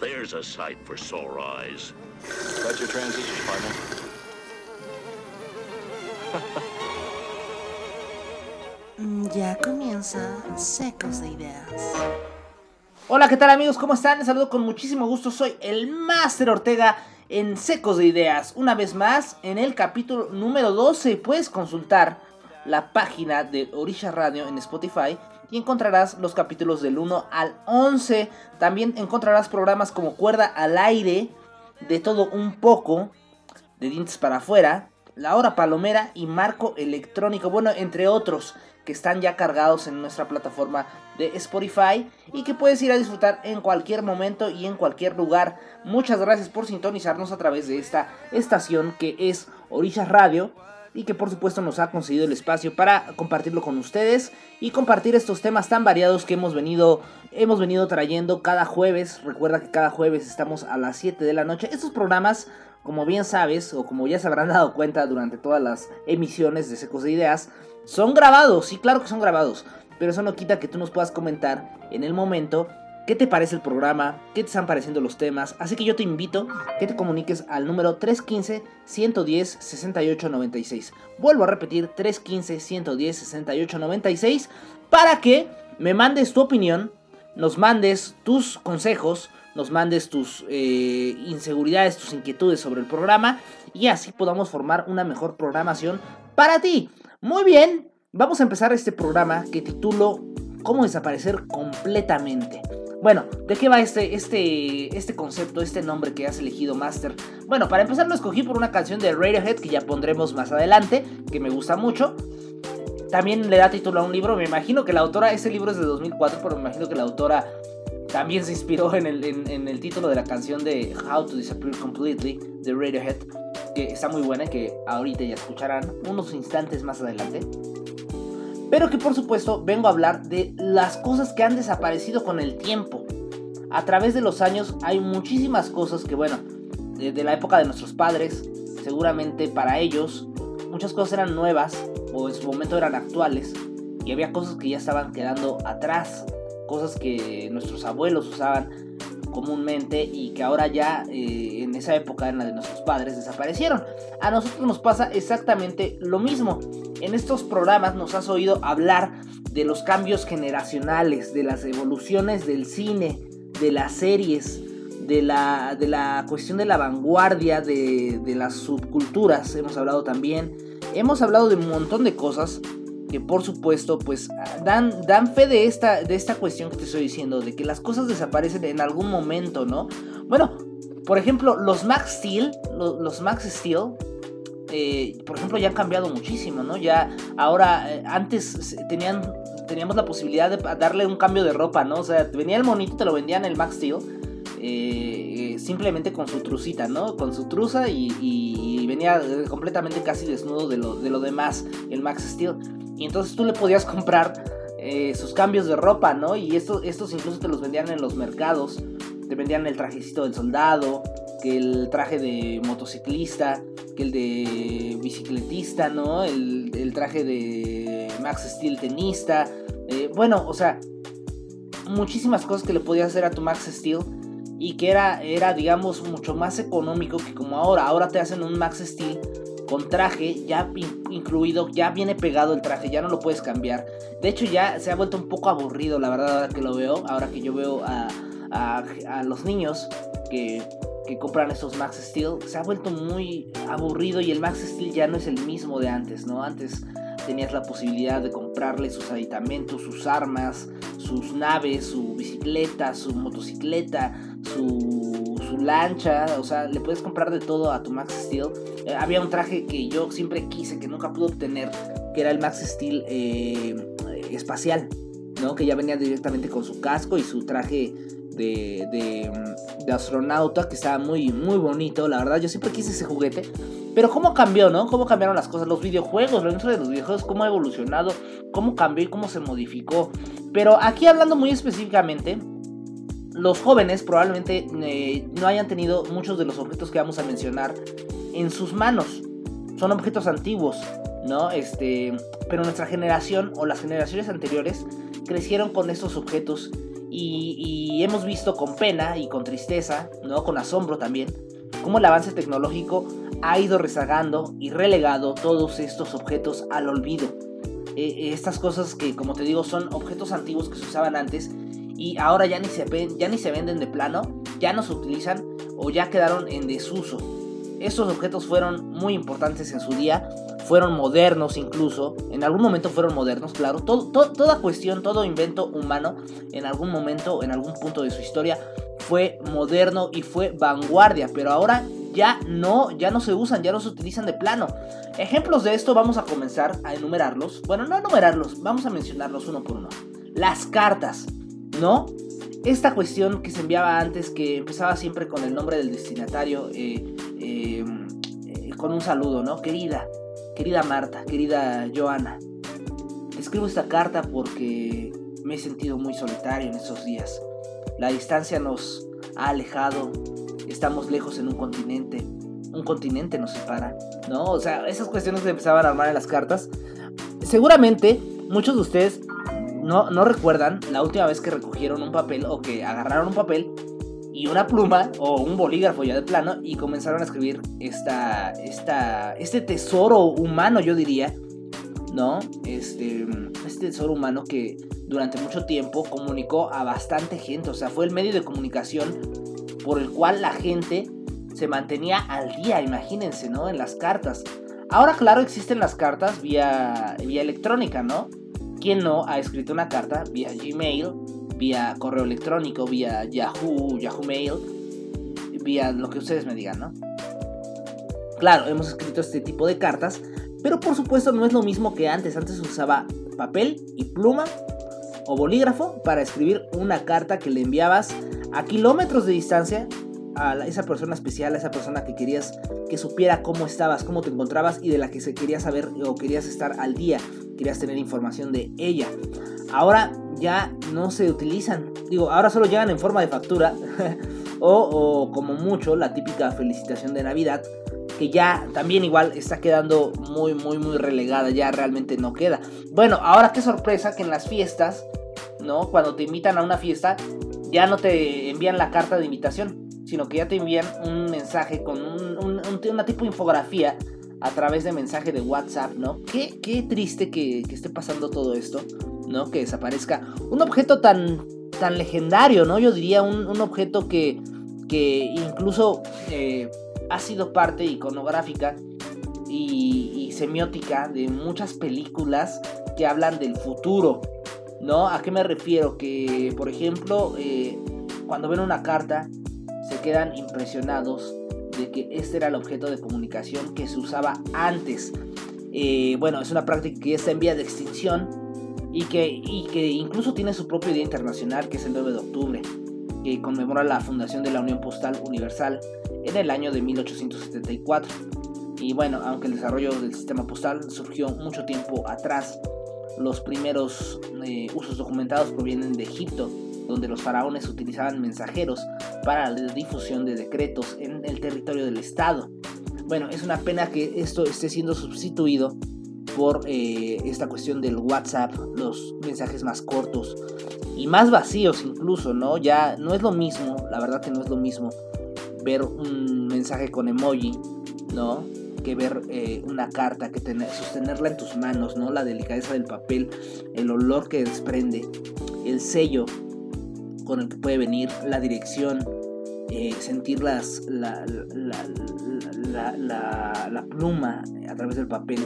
there's a sight for sore eyes. Got your transistors, partner. Mm, Ya comienza Secos de Ideas. Hola, ¿qué tal amigos? ¿Cómo están? Les saludo con muchísimo gusto. Soy el Master Ortega en Secos de Ideas. Una vez más, en el capítulo número 12 puedes consultar la página de Orisha Radio en Spotify y encontrarás los capítulos del 1 al 11. También encontrarás programas como Cuerda al Aire, de todo un poco, de dientes para afuera, La Hora Palomera y Marco Electrónico, bueno, entre otros que están ya cargados en nuestra plataforma de Spotify y que puedes ir a disfrutar en cualquier momento y en cualquier lugar. Muchas gracias por sintonizarnos a través de esta estación que es Orillas Radio y que por supuesto nos ha conseguido el espacio para compartirlo con ustedes y compartir estos temas tan variados que hemos venido hemos venido trayendo cada jueves. Recuerda que cada jueves estamos a las 7 de la noche. Estos programas, como bien sabes o como ya se habrán dado cuenta durante todas las emisiones de Secos de Ideas, son grabados, sí, claro que son grabados, pero eso no quita que tú nos puedas comentar en el momento qué te parece el programa, qué te están pareciendo los temas. Así que yo te invito que te comuniques al número 315-110-6896. Vuelvo a repetir, 315-110-6896 para que me mandes tu opinión, nos mandes tus consejos, nos mandes tus eh, inseguridades, tus inquietudes sobre el programa y así podamos formar una mejor programación para ti. Muy bien, vamos a empezar este programa que titulo ¿Cómo desaparecer completamente? Bueno, ¿de qué va este, este, este concepto, este nombre que has elegido, Master? Bueno, para empezar lo escogí por una canción de Radiohead que ya pondremos más adelante, que me gusta mucho. También le da título a un libro, me imagino que la autora, este libro es de 2004, pero me imagino que la autora también se inspiró en el, en el título de la canción de How to Disappear Completely de Radiohead, que está muy buena, que ahorita ya escucharán unos instantes más adelante. Pero que por supuesto vengo a hablar de las cosas que han desaparecido con el tiempo. A través de los años hay muchísimas cosas que, bueno, desde la época de nuestros padres, seguramente para ellos, muchas cosas eran nuevas o en su momento eran actuales. Y había cosas que ya estaban quedando atrás, cosas que nuestros abuelos usaban comúnmente y que ahora ya eh, en esa época en la de nuestros padres desaparecieron. A nosotros nos pasa exactamente lo mismo. En estos programas nos has oído hablar de los cambios generacionales, de las evoluciones del cine, de las series, de la, de la cuestión de la vanguardia, de, de las subculturas. Hemos hablado también. Hemos hablado de un montón de cosas que por supuesto pues dan, dan fe de esta, de esta cuestión que te estoy diciendo, de que las cosas desaparecen en algún momento, ¿no? Bueno, por ejemplo, los Max Steel, los, Max Steel, eh, por ejemplo, ya han cambiado muchísimo, ¿no? Ya ahora, eh, antes tenían, teníamos la posibilidad de darle un cambio de ropa, ¿no? O sea, venía el monito, te lo vendían el Max Steel. Eh, simplemente con su trucita, ¿no? Con su truza y, y, y venía completamente casi desnudo de lo, de lo demás, el Max Steel. Y entonces tú le podías comprar eh, sus cambios de ropa, ¿no? Y estos, estos incluso te los vendían en los mercados. Te vendían el trajecito del soldado, que el traje de motociclista, que el de bicicletista, ¿no? El, el traje de Max Steel tenista. Eh, bueno, o sea, muchísimas cosas que le podías hacer a tu Max Steel. Y que era, era, digamos, mucho más económico que como ahora. Ahora te hacen un Max Steel con traje ya incluido, ya viene pegado el traje, ya no lo puedes cambiar. De hecho ya se ha vuelto un poco aburrido, la verdad, ahora que lo veo, ahora que yo veo a, a, los niños que, que, compran estos Max Steel, se ha vuelto muy aburrido y el Max Steel ya no es el mismo de antes, ¿no? Antes tenías la posibilidad de comprarle sus aditamentos, sus armas, sus naves, su bicicleta, su motocicleta, su lancha, o sea, le puedes comprar de todo a tu Max Steel. Eh, había un traje que yo siempre quise, que nunca pude obtener, que era el Max Steel eh, espacial, ¿no? Que ya venía directamente con su casco y su traje de, de, de, astronauta, que estaba muy, muy bonito, la verdad, yo siempre quise ese juguete. Pero cómo cambió, ¿no? Cómo cambiaron las cosas, los videojuegos, la industria de los videojuegos, cómo ha evolucionado, cómo cambió y cómo se modificó. Pero aquí hablando muy específicamente, los jóvenes probablemente eh, no hayan tenido muchos de los objetos que vamos a mencionar en sus manos. Son objetos antiguos, ¿no? Este, pero nuestra generación o las generaciones anteriores crecieron con estos objetos Y, hemos visto con pena y con tristeza, ¿no? Con asombro también, cómo el avance tecnológico ha ido rezagando y relegado todos estos objetos al olvido. E, estas cosas que, como te digo, son objetos antiguos que se usaban antes y ahora ya ni se, ya ni se venden de plano, ya no se utilizan o ya quedaron en desuso. Estos objetos fueron muy importantes en su día, fueron modernos incluso, en algún momento fueron modernos, claro, toda cuestión, todo invento humano, en algún momento, en algún punto de su historia, fue moderno y fue vanguardia, pero ahora ya no, ya no se usan, ya no se utilizan de plano. Ejemplos de esto vamos a comenzar a enumerarlos. Bueno, no enumerarlos, vamos a mencionarlos uno por uno. Las cartas, ¿no? Esta cuestión que se enviaba antes, que empezaba siempre con el nombre del destinatario, eh, eh, eh, con un saludo, ¿no? Querida, querida Marta, querida Joana, escribo esta carta porque me he sentido muy solitario en estos días. La distancia nos ha alejado estamos lejos en un continente, un continente nos separa, ¿no? O sea, esas cuestiones que empezaban a armar en las cartas. Seguramente muchos de ustedes no, no recuerdan la última vez que recogieron un papel o que agarraron un papel y una pluma o un bolígrafo ya de plano y comenzaron a escribir esta, esta, este tesoro humano, yo diría, ¿no? Este, este tesoro humano que durante mucho tiempo comunicó a bastante gente, o sea, fue el medio de comunicación por el cual la gente se mantenía al día, imagínense, ¿no? En las cartas. Ahora, claro, existen las cartas vía, vía electrónica, ¿no? ¿Quién no ha escrito una carta vía Gmail, vía correo electrónico, vía Yahoo, Yahoo Mail, vía lo que ustedes me digan, ¿no? Claro, hemos escrito este tipo de cartas, pero por supuesto no es lo mismo que antes. Antes usaba papel y pluma o bolígrafo para escribir una carta que le enviabas a kilómetros de distancia a esa persona especial, a esa persona que querías que supiera cómo estabas, cómo te encontrabas y de la que se quería saber o querías estar al día, querías tener información de ella. Ahora ya no se utilizan, digo, ahora solo llegan en forma de factura o, o como mucho la típica felicitación de Navidad que ya también igual está quedando muy muy muy relegada, ya realmente no queda. Bueno, ahora qué sorpresa que en las fiestas, ¿no? Cuando te invitan a una fiesta, ya no te envían la carta de invitación, sino que ya te envían un mensaje con un, una tipo de infografía a través de mensaje de WhatsApp, ¿no? Qué, qué triste que, esté pasando todo esto, ¿no? Que desaparezca un objeto tan, tan legendario, ¿no? Yo diría un, objeto que, que incluso eh, ha sido parte iconográfica y, y semiótica de muchas películas que hablan del futuro, ¿No? ¿A qué me refiero? Que, por ejemplo, eh, cuando ven una carta, se quedan impresionados de que este era el objeto de comunicación que se usaba antes. Eh, bueno, es una práctica que ya está en vía de extinción y que, y que incluso tiene su propio día internacional, que es el 9 de octubre, que conmemora la fundación de la Unión Postal Universal en el año de 1874. Y bueno, aunque el desarrollo del sistema postal surgió mucho tiempo atrás, los primeros eh, usos documentados provienen de Egipto, donde los faraones utilizaban mensajeros para la difusión de decretos en el territorio del Estado. Bueno, es una pena que esto esté siendo sustituido por eh, esta cuestión del WhatsApp, los mensajes más cortos y más vacíos incluso, ¿no? Ya no es lo mismo, la verdad que no es lo mismo ver un mensaje con emoji, ¿no? que ver eh, una carta, que tener, sostenerla en tus manos, ¿no? La delicadeza del papel, el olor que desprende, el sello con el que puede venir, la dirección, eh, sentir las, la, la, la, pluma a través del papel,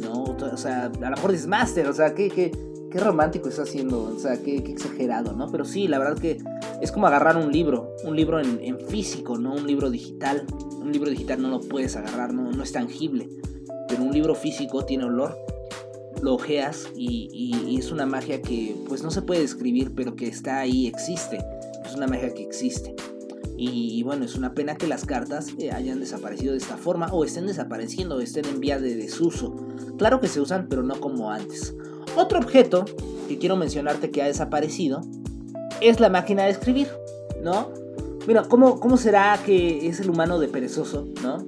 ¿no? O sea, a lo mejor es Master, o sea, ¿qué, qué, qué romántico está haciendo, o sea, qué, qué, exagerado, ¿no? Pero sí, la verdad que es como agarrar un libro, un libro en, en físico, no un libro digital un libro digital no lo puedes agarrar, no, no es tangible. Pero un libro físico tiene olor. Lo ojeas y, es una magia que pues no se puede describir, pero que está ahí, existe. Es una magia que existe. Y, bueno, es una pena que las cartas eh, hayan desaparecido de esta forma o estén desapareciendo o estén en vía de desuso. Claro que se usan, pero no como antes. Otro objeto que quiero mencionarte que ha desaparecido es la máquina de escribir, ¿no? Mira, ¿cómo, ¿cómo será que es el humano de perezoso, ¿no?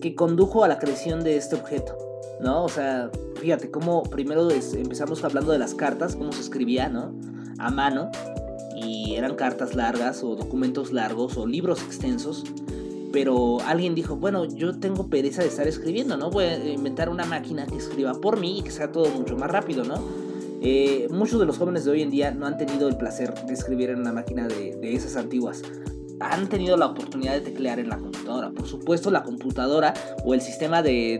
Que condujo a la creación de este objeto, ¿no? O sea, fíjate cómo primero empezamos hablando de las cartas, cómo se escribía, ¿no? A mano. y eran cartas largas o documentos largos o libros extensos. Pero alguien dijo, bueno, yo tengo pereza de estar escribiendo, ¿no? Voy a inventar una máquina que escriba por mí y que sea todo mucho más rápido, ¿no? Eh, muchos de los jóvenes de hoy en día no han tenido el placer de escribir en una máquina de esas antiguas han tenido la oportunidad de teclear en la computadora. Por supuesto, la computadora o el sistema de,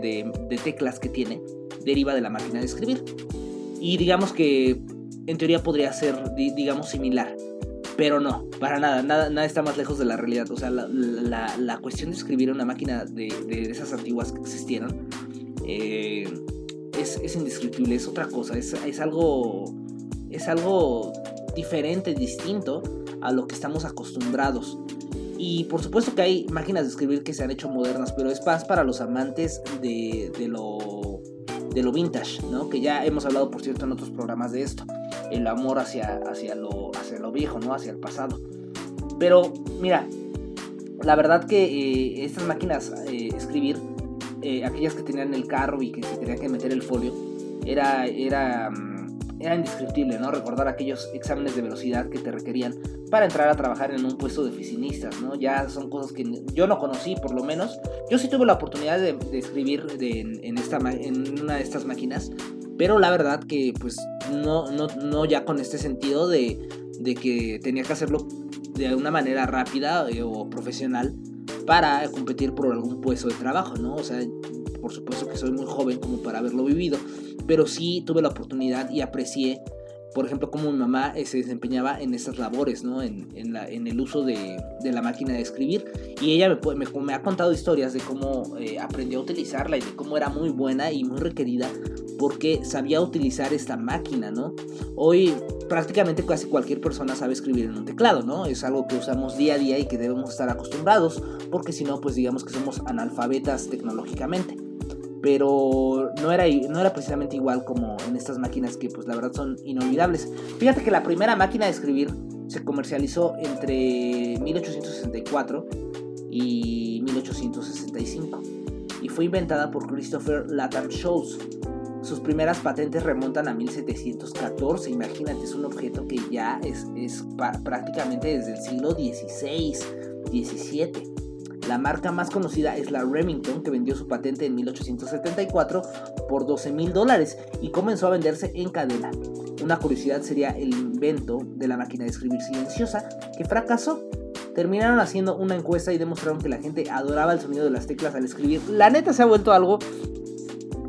de, teclas que tiene deriva de la máquina de escribir. Y digamos que en teoría podría ser, digamos, similar. Pero no, para nada, nada, nada está más lejos de la realidad. O sea, la, la, la cuestión de escribir en una máquina de, de esas antiguas que existieron eh, es, es, indescriptible, es otra cosa, es, es, algo, es algo diferente, distinto a lo que estamos acostumbrados. Y por supuesto que hay máquinas de escribir que se han hecho modernas, pero es más para los amantes de, de, lo, de lo vintage, ¿no? Que ya hemos hablado, por cierto, en otros programas de esto. El amor hacia, hacia, lo, hacia lo viejo, ¿no? Hacia el pasado. Pero, mira, la verdad que eh, estas máquinas eh, escribir, eh, aquellas que tenían el carro y que se tenía que meter el folio, era, era era indescriptible, ¿no? Recordar aquellos exámenes de velocidad que te requerían para entrar a trabajar en un puesto de oficinistas, ¿no? Ya son cosas que yo no conocí, por lo menos. Yo sí tuve la oportunidad de, escribir en, esta, en una de estas máquinas, pero la verdad que pues no, no, no ya con este sentido de, de que tenía que hacerlo de una manera rápida eh, o profesional para competir por algún puesto de trabajo, ¿no? O sea, por supuesto que soy muy joven como para haberlo vivido, pero sí tuve la oportunidad y aprecié, por ejemplo, cómo mi mamá eh, se desempeñaba en esas labores, ¿no? En, en, el uso de, de, la máquina de escribir. Y ella me, me, me ha contado historias de cómo eh, aprendió a utilizarla y de cómo era muy buena y muy requerida porque sabía utilizar esta máquina, ¿no? Hoy prácticamente casi cualquier persona sabe escribir en un teclado, ¿no? Es algo que usamos día a día y que debemos estar acostumbrados, porque si no, pues digamos que somos analfabetas tecnológicamente pero no era, no era precisamente igual como en estas máquinas que pues la verdad son inolvidables. Fíjate que la primera máquina de escribir se comercializó entre 1864 y 1865 y fue inventada por Christopher Latham Sholes. Sus primeras patentes remontan a 1714, imagínate, es un objeto que ya es, es prácticamente desde el siglo XVI, XVII. La marca más conocida es la Remington, que vendió su patente en 1874 por 12 mil dólares y comenzó a venderse en cadena. Una curiosidad sería el invento de la máquina de escribir silenciosa, que fracasó. Terminaron haciendo una encuesta y demostraron que la gente adoraba el sonido de las teclas al escribir. La neta se ha vuelto algo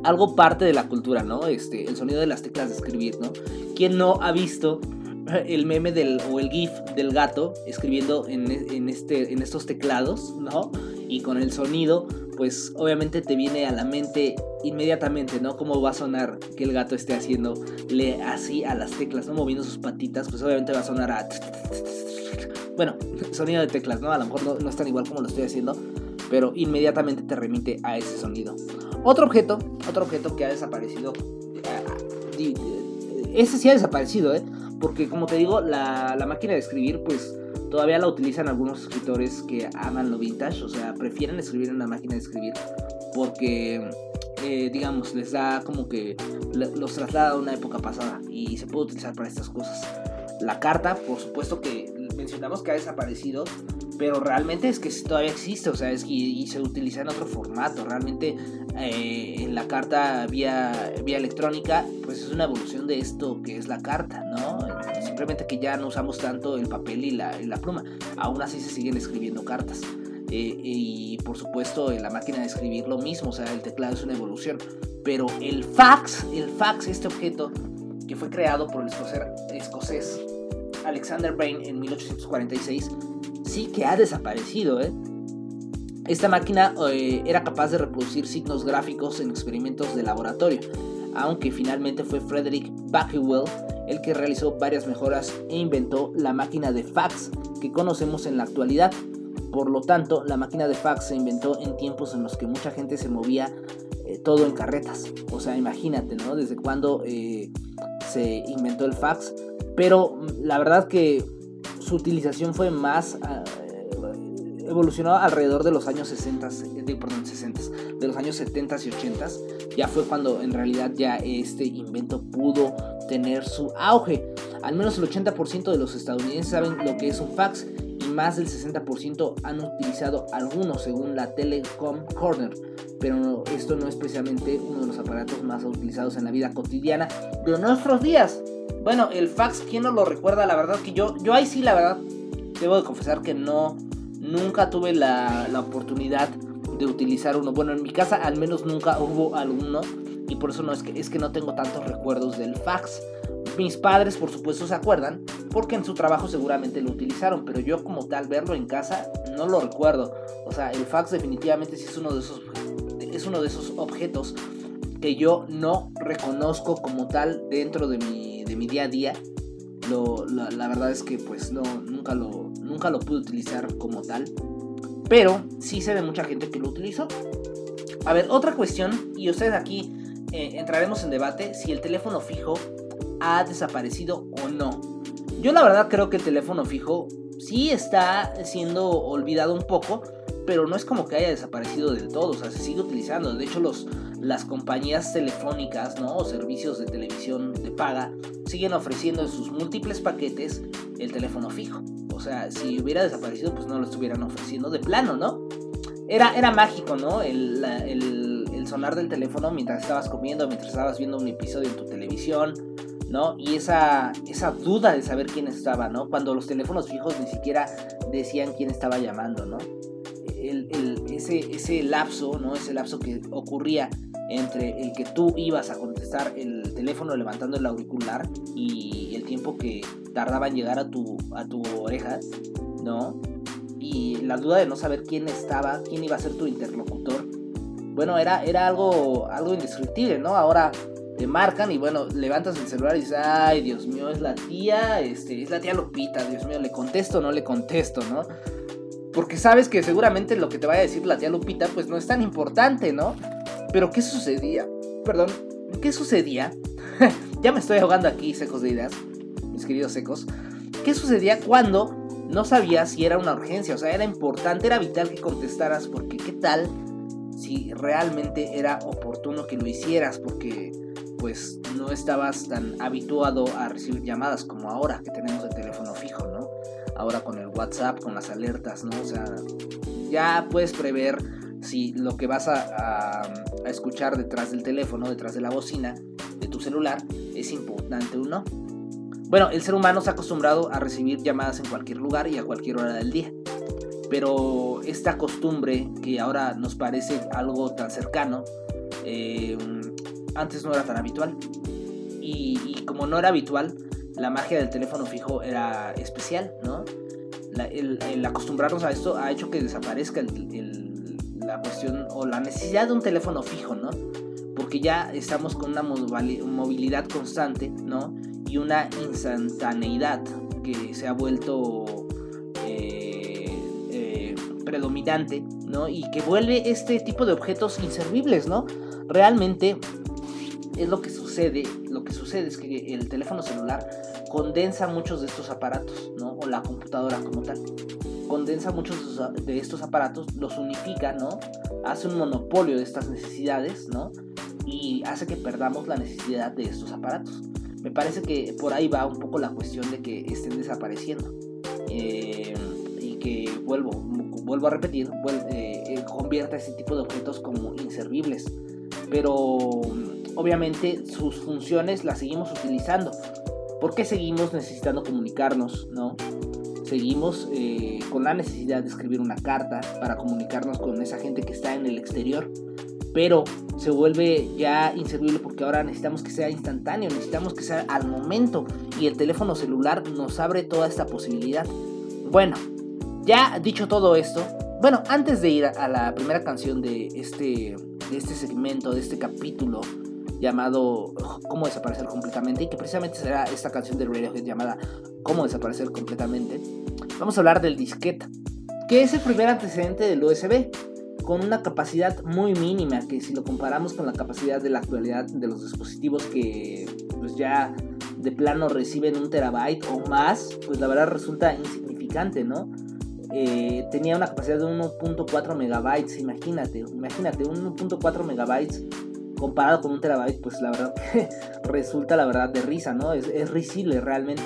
algo parte de la cultura, ¿no? Este, el sonido de las teclas de escribir, ¿no? ¿Quién no ha visto el meme del, o el GIF del gato escribiendo en, en, este, en estos teclados, ¿no? Y con el sonido, pues obviamente te viene a la mente inmediatamente, ¿no? Cómo va a sonar que el gato esté haciéndole así a las teclas, ¿no? Moviendo sus patitas, pues obviamente va a sonar a... Bueno, sonido de teclas, ¿no? A lo mejor no, no es tan igual como lo estoy haciendo, pero inmediatamente te remite a ese sonido. Otro objeto, otro objeto que ha desaparecido, eh, ese sí ha desaparecido, ¿eh? Porque como te digo, la, máquina de escribir pues todavía la utilizan algunos escritores que aman lo vintage, o sea, prefieren escribir en una máquina de escribir porque, eh, digamos, les da como que los traslada a una época pasada y se puede utilizar para estas cosas. La carta, por supuesto que mencionamos que ha desaparecido, pero realmente es que todavía existe, o sea, es y, se utiliza en otro formato. Realmente eh, en la carta vía, vía electrónica, pues es una evolución de esto que es la carta, ¿no? Simplemente que ya no usamos tanto el papel y la, la pluma. Aún así se siguen escribiendo cartas. Eh, y por supuesto en la máquina de escribir lo mismo, o sea, el teclado es una evolución. Pero el fax, el fax, este objeto que fue creado por el escocés Alexander Bain en 1846, sí que ha desaparecido. ¿eh? Esta máquina eh, era capaz de reproducir signos gráficos en experimentos de laboratorio, aunque finalmente fue Frederick Bakewell el que realizó varias mejoras e inventó la máquina de fax que conocemos en la actualidad. Por lo tanto, la máquina de fax se inventó en tiempos en los que mucha gente se movía eh, todo en carretas. O sea, imagínate, ¿no? Desde cuando se inventó el fax pero la verdad que su utilización fue más... Ah, evolucionó alrededor de los años 60, de, perdón, 60, de los años 70 y 80. Ya fue cuando en realidad ya este invento pudo tener su auge. Al menos el 80% de los estadounidenses saben lo que es un fax y más del 60% han utilizado alguno según la Telecom Corner. Pero esto no es precisamente uno de los aparatos más utilizados en la vida cotidiana de nuestros días. Bueno, el fax, ¿quién no lo recuerda? La verdad que yo, yo ahí sí, la verdad, debo de confesar que no, nunca tuve la, la oportunidad de utilizar uno. Bueno, en mi casa al menos nunca hubo alguno y por eso no es que, es que no tengo tantos recuerdos del fax. Mis padres, por supuesto, se acuerdan porque en su trabajo seguramente lo utilizaron, pero yo como tal verlo en casa no lo recuerdo. O sea, el fax definitivamente sí es uno de esos es uno de esos objetos que yo no reconozco como tal dentro de mi, de mi día a día. Lo, la, la, verdad es que pues no, nunca, lo, nunca lo pude utilizar como tal. Pero sí sé de mucha gente que lo utilizó. A ver, otra cuestión, y ustedes aquí eh, entraremos en debate si el teléfono fijo ha desaparecido o no. Yo la verdad creo que el teléfono fijo sí está siendo olvidado un poco, pero no es como que haya desaparecido del todo, o sea, se sigue utilizando. De hecho, los, las compañías telefónicas, ¿no? O servicios de televisión de paga siguen ofreciendo en sus múltiples paquetes el teléfono fijo. O sea, si hubiera desaparecido, pues no lo estuvieran ofreciendo de plano, ¿no? Era, era mágico, ¿no? El, el, el sonar del teléfono mientras estabas comiendo, mientras estabas viendo un episodio en tu televisión, ¿no? Y esa, esa duda de saber quién estaba, ¿no? Cuando los teléfonos fijos ni siquiera decían quién estaba llamando, ¿no? El, el, ese, ese lapso, ¿no? Ese lapso que ocurría entre el que tú ibas a contestar el teléfono levantando el auricular y el tiempo que tardaba en llegar a tu, a tu oreja, ¿no? Y la duda de no saber quién estaba, quién iba a ser tu interlocutor, bueno, era, era algo, algo indescriptible, ¿no? Ahora te marcan y bueno, levantas el celular y dices, ay, Dios mío, es la tía, este, es la tía Lupita, Dios mío, le contesto o no le contesto, ¿no? Porque sabes que seguramente lo que te vaya a decir la tía Lupita, pues no es tan importante, ¿no? Pero ¿qué sucedía? Perdón, ¿qué sucedía? ya me estoy ahogando aquí, secos de ideas, mis queridos secos. ¿Qué sucedía cuando no sabías si era una urgencia? O sea, era importante, era vital que contestaras, porque ¿qué tal si realmente era oportuno que lo hicieras? Porque pues no estabas tan habituado a recibir llamadas como ahora que tenemos el teléfono fijo. Ahora con el WhatsApp, con las alertas, ¿no? O sea, ya puedes prever si lo que vas a, escuchar detrás del teléfono, detrás de la bocina de tu celular, es importante o no. Bueno, el ser humano se ha acostumbrado a recibir llamadas en cualquier lugar y a cualquier hora del día. Pero esta costumbre que ahora nos parece algo tan cercano, eh, antes no era tan habitual. Y, como no era habitual, la magia del teléfono fijo era especial, ¿no? El, acostumbrarnos a esto ha hecho que desaparezca la cuestión o la necesidad de un teléfono fijo, ¿no? Porque ya estamos con una movilidad constante, ¿no? Y una instantaneidad que se ha vuelto eh, eh, predominante, ¿no? Y que vuelve este tipo de objetos inservibles, ¿no? Realmente es lo que sucede, que sucede es que el teléfono celular condensa muchos de estos aparatos, ¿no? O la computadora como tal. Condensa muchos de estos aparatos, los unifica, ¿no? Hace un monopolio de estas necesidades, ¿no? Y hace que perdamos la necesidad de estos aparatos. Me parece que por ahí va un poco la cuestión de que estén desapareciendo. Eh, y que vuelvo, vuelvo a repetir, vuelve, eh, convierta ese tipo de objetos como inservibles. Pero obviamente sus funciones las seguimos utilizando. Porque seguimos necesitando comunicarnos, ¿no? Seguimos eh, con la necesidad de escribir una carta para comunicarnos con esa gente que está en el exterior. Pero se vuelve ya inservible porque ahora necesitamos que sea instantáneo, necesitamos que sea al momento. Y el teléfono celular nos abre toda esta posibilidad. Bueno, ya dicho todo esto, bueno, antes de ir a la primera canción de este, de este segmento, de este capítulo llamado Cómo desaparecer completamente y que precisamente será esta canción de Radiohead llamada Cómo desaparecer completamente. Vamos a hablar del disquete, que es el primer antecedente del USB, con una capacidad muy mínima que si lo comparamos con la capacidad de la actualidad de los dispositivos que pues ya de plano reciben un terabyte o más, pues la verdad resulta insignificante, ¿no? Eh, tenía una capacidad de 1.4 megabytes, imagínate, imagínate, 1.4 megabytes comparado con un terabyte, pues la verdad que resulta la verdad de risa, ¿no? Es, es risible realmente.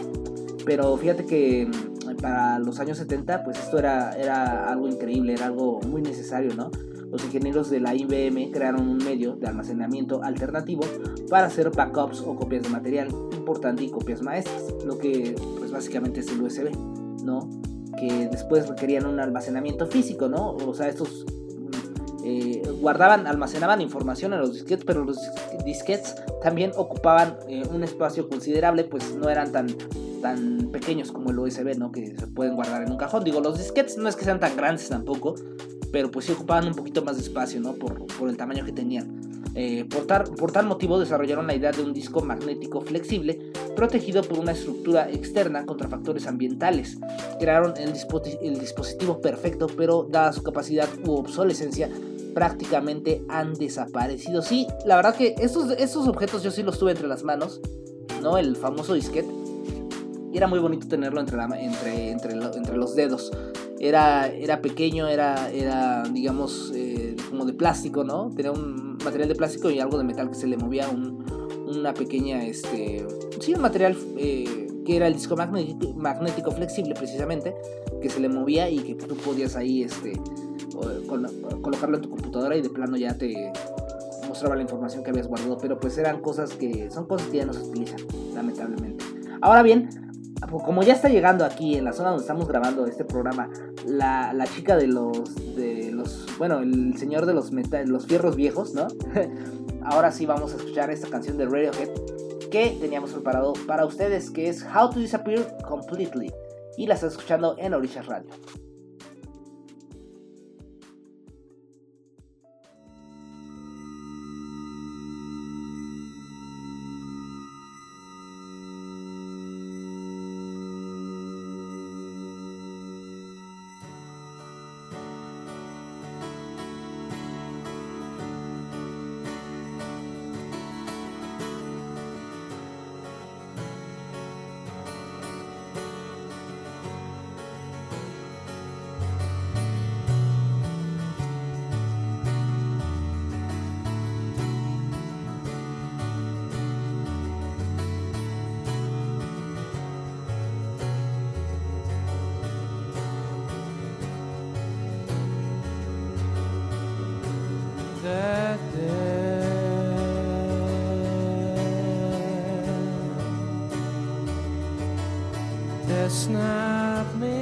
Pero fíjate que mm, para los años 70, pues esto era, era algo increíble, era algo muy necesario, ¿no? Los ingenieros de la IBM crearon un medio de almacenamiento alternativo para hacer backups o copias de material importante y copias maestras, lo que pues básicamente es el USB, ¿no? Que después requerían un almacenamiento físico, ¿no? O sea, estos eh, guardaban, almacenaban información en los disquetes, pero los disquetes también ocupaban eh, un espacio considerable, pues no eran tan tan pequeños como el USB, ¿no? Que se pueden guardar en un cajón. Digo, los disquetes no es que sean tan grandes tampoco, pero pues sí ocupaban un poquito más de espacio, ¿no? Por, por el tamaño que tenían. Eh, por, por, tal motivo desarrollaron la idea de un disco magnético flexible protegido por una estructura externa contra factores ambientales. Crearon el, el dispositivo perfecto, pero dada su capacidad u obsolescencia, prácticamente han desaparecido. Sí, la verdad que estos, objetos yo sí los tuve entre las manos, ¿no? El famoso disquete. Y era muy bonito tenerlo entre, la, entre, entre, entre los dedos era, era pequeño, era, era digamos, eh, como de plástico, ¿no? Tenía un material de plástico y algo de metal que se le movía, un, una pequeña, este, sí, un material eh, que era el disco magnético, magnético, flexible precisamente, que se le movía y que tú podías ahí, este, colocarlo en tu computadora y de plano ya te mostraba la información que habías guardado, pero pues eran cosas que, son cosas que ya no se utilizan, lamentablemente. Ahora bien, como ya está llegando aquí en la zona donde estamos grabando este programa, la, chica de los, de los, bueno, el señor de los, los fierros viejos, ¿no? Ahora sí vamos a escuchar esta canción de Radiohead que teníamos preparado para ustedes, que es How to Disappear Completely. Y la estás escuchando en Orishas Radio. snap me.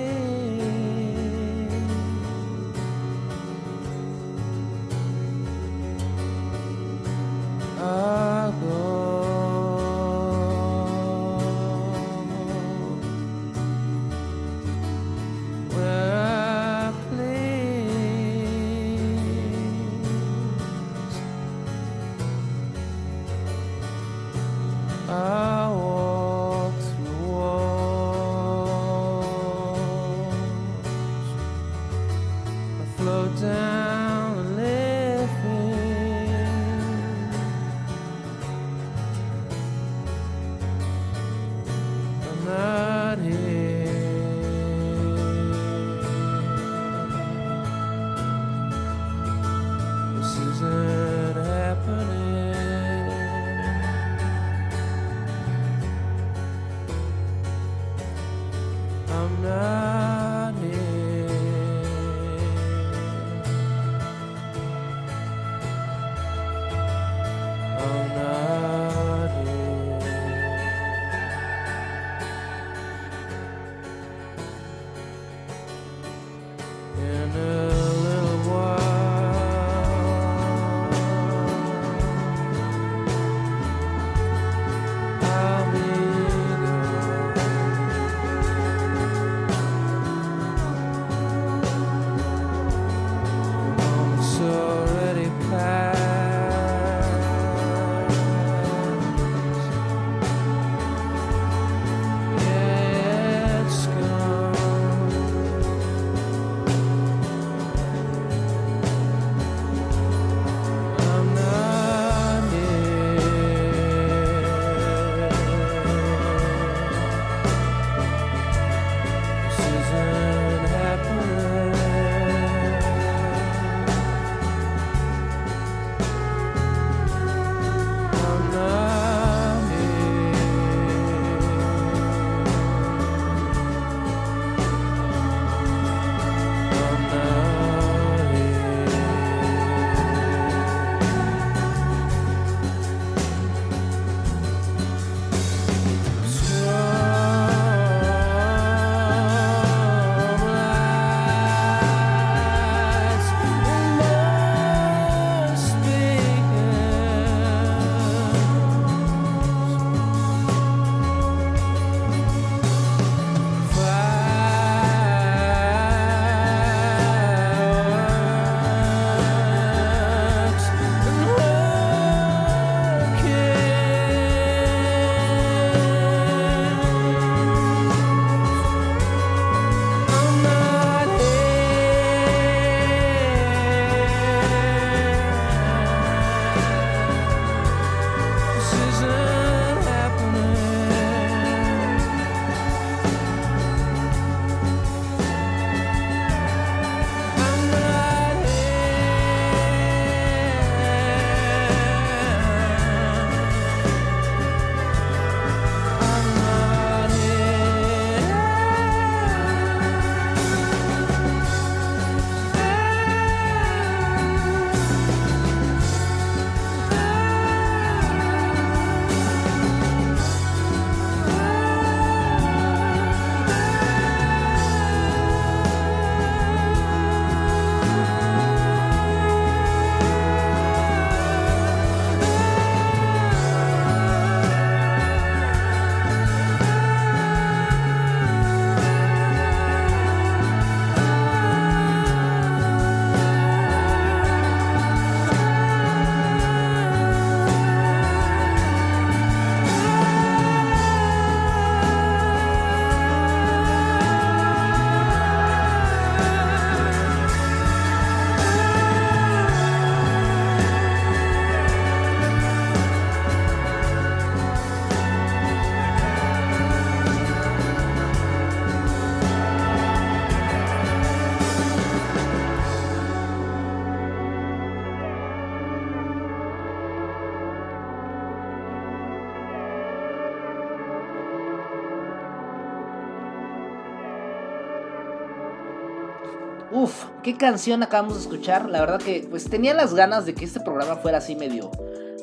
Qué canción acabamos de escuchar. La verdad que pues tenía las ganas de que este programa fuera así medio,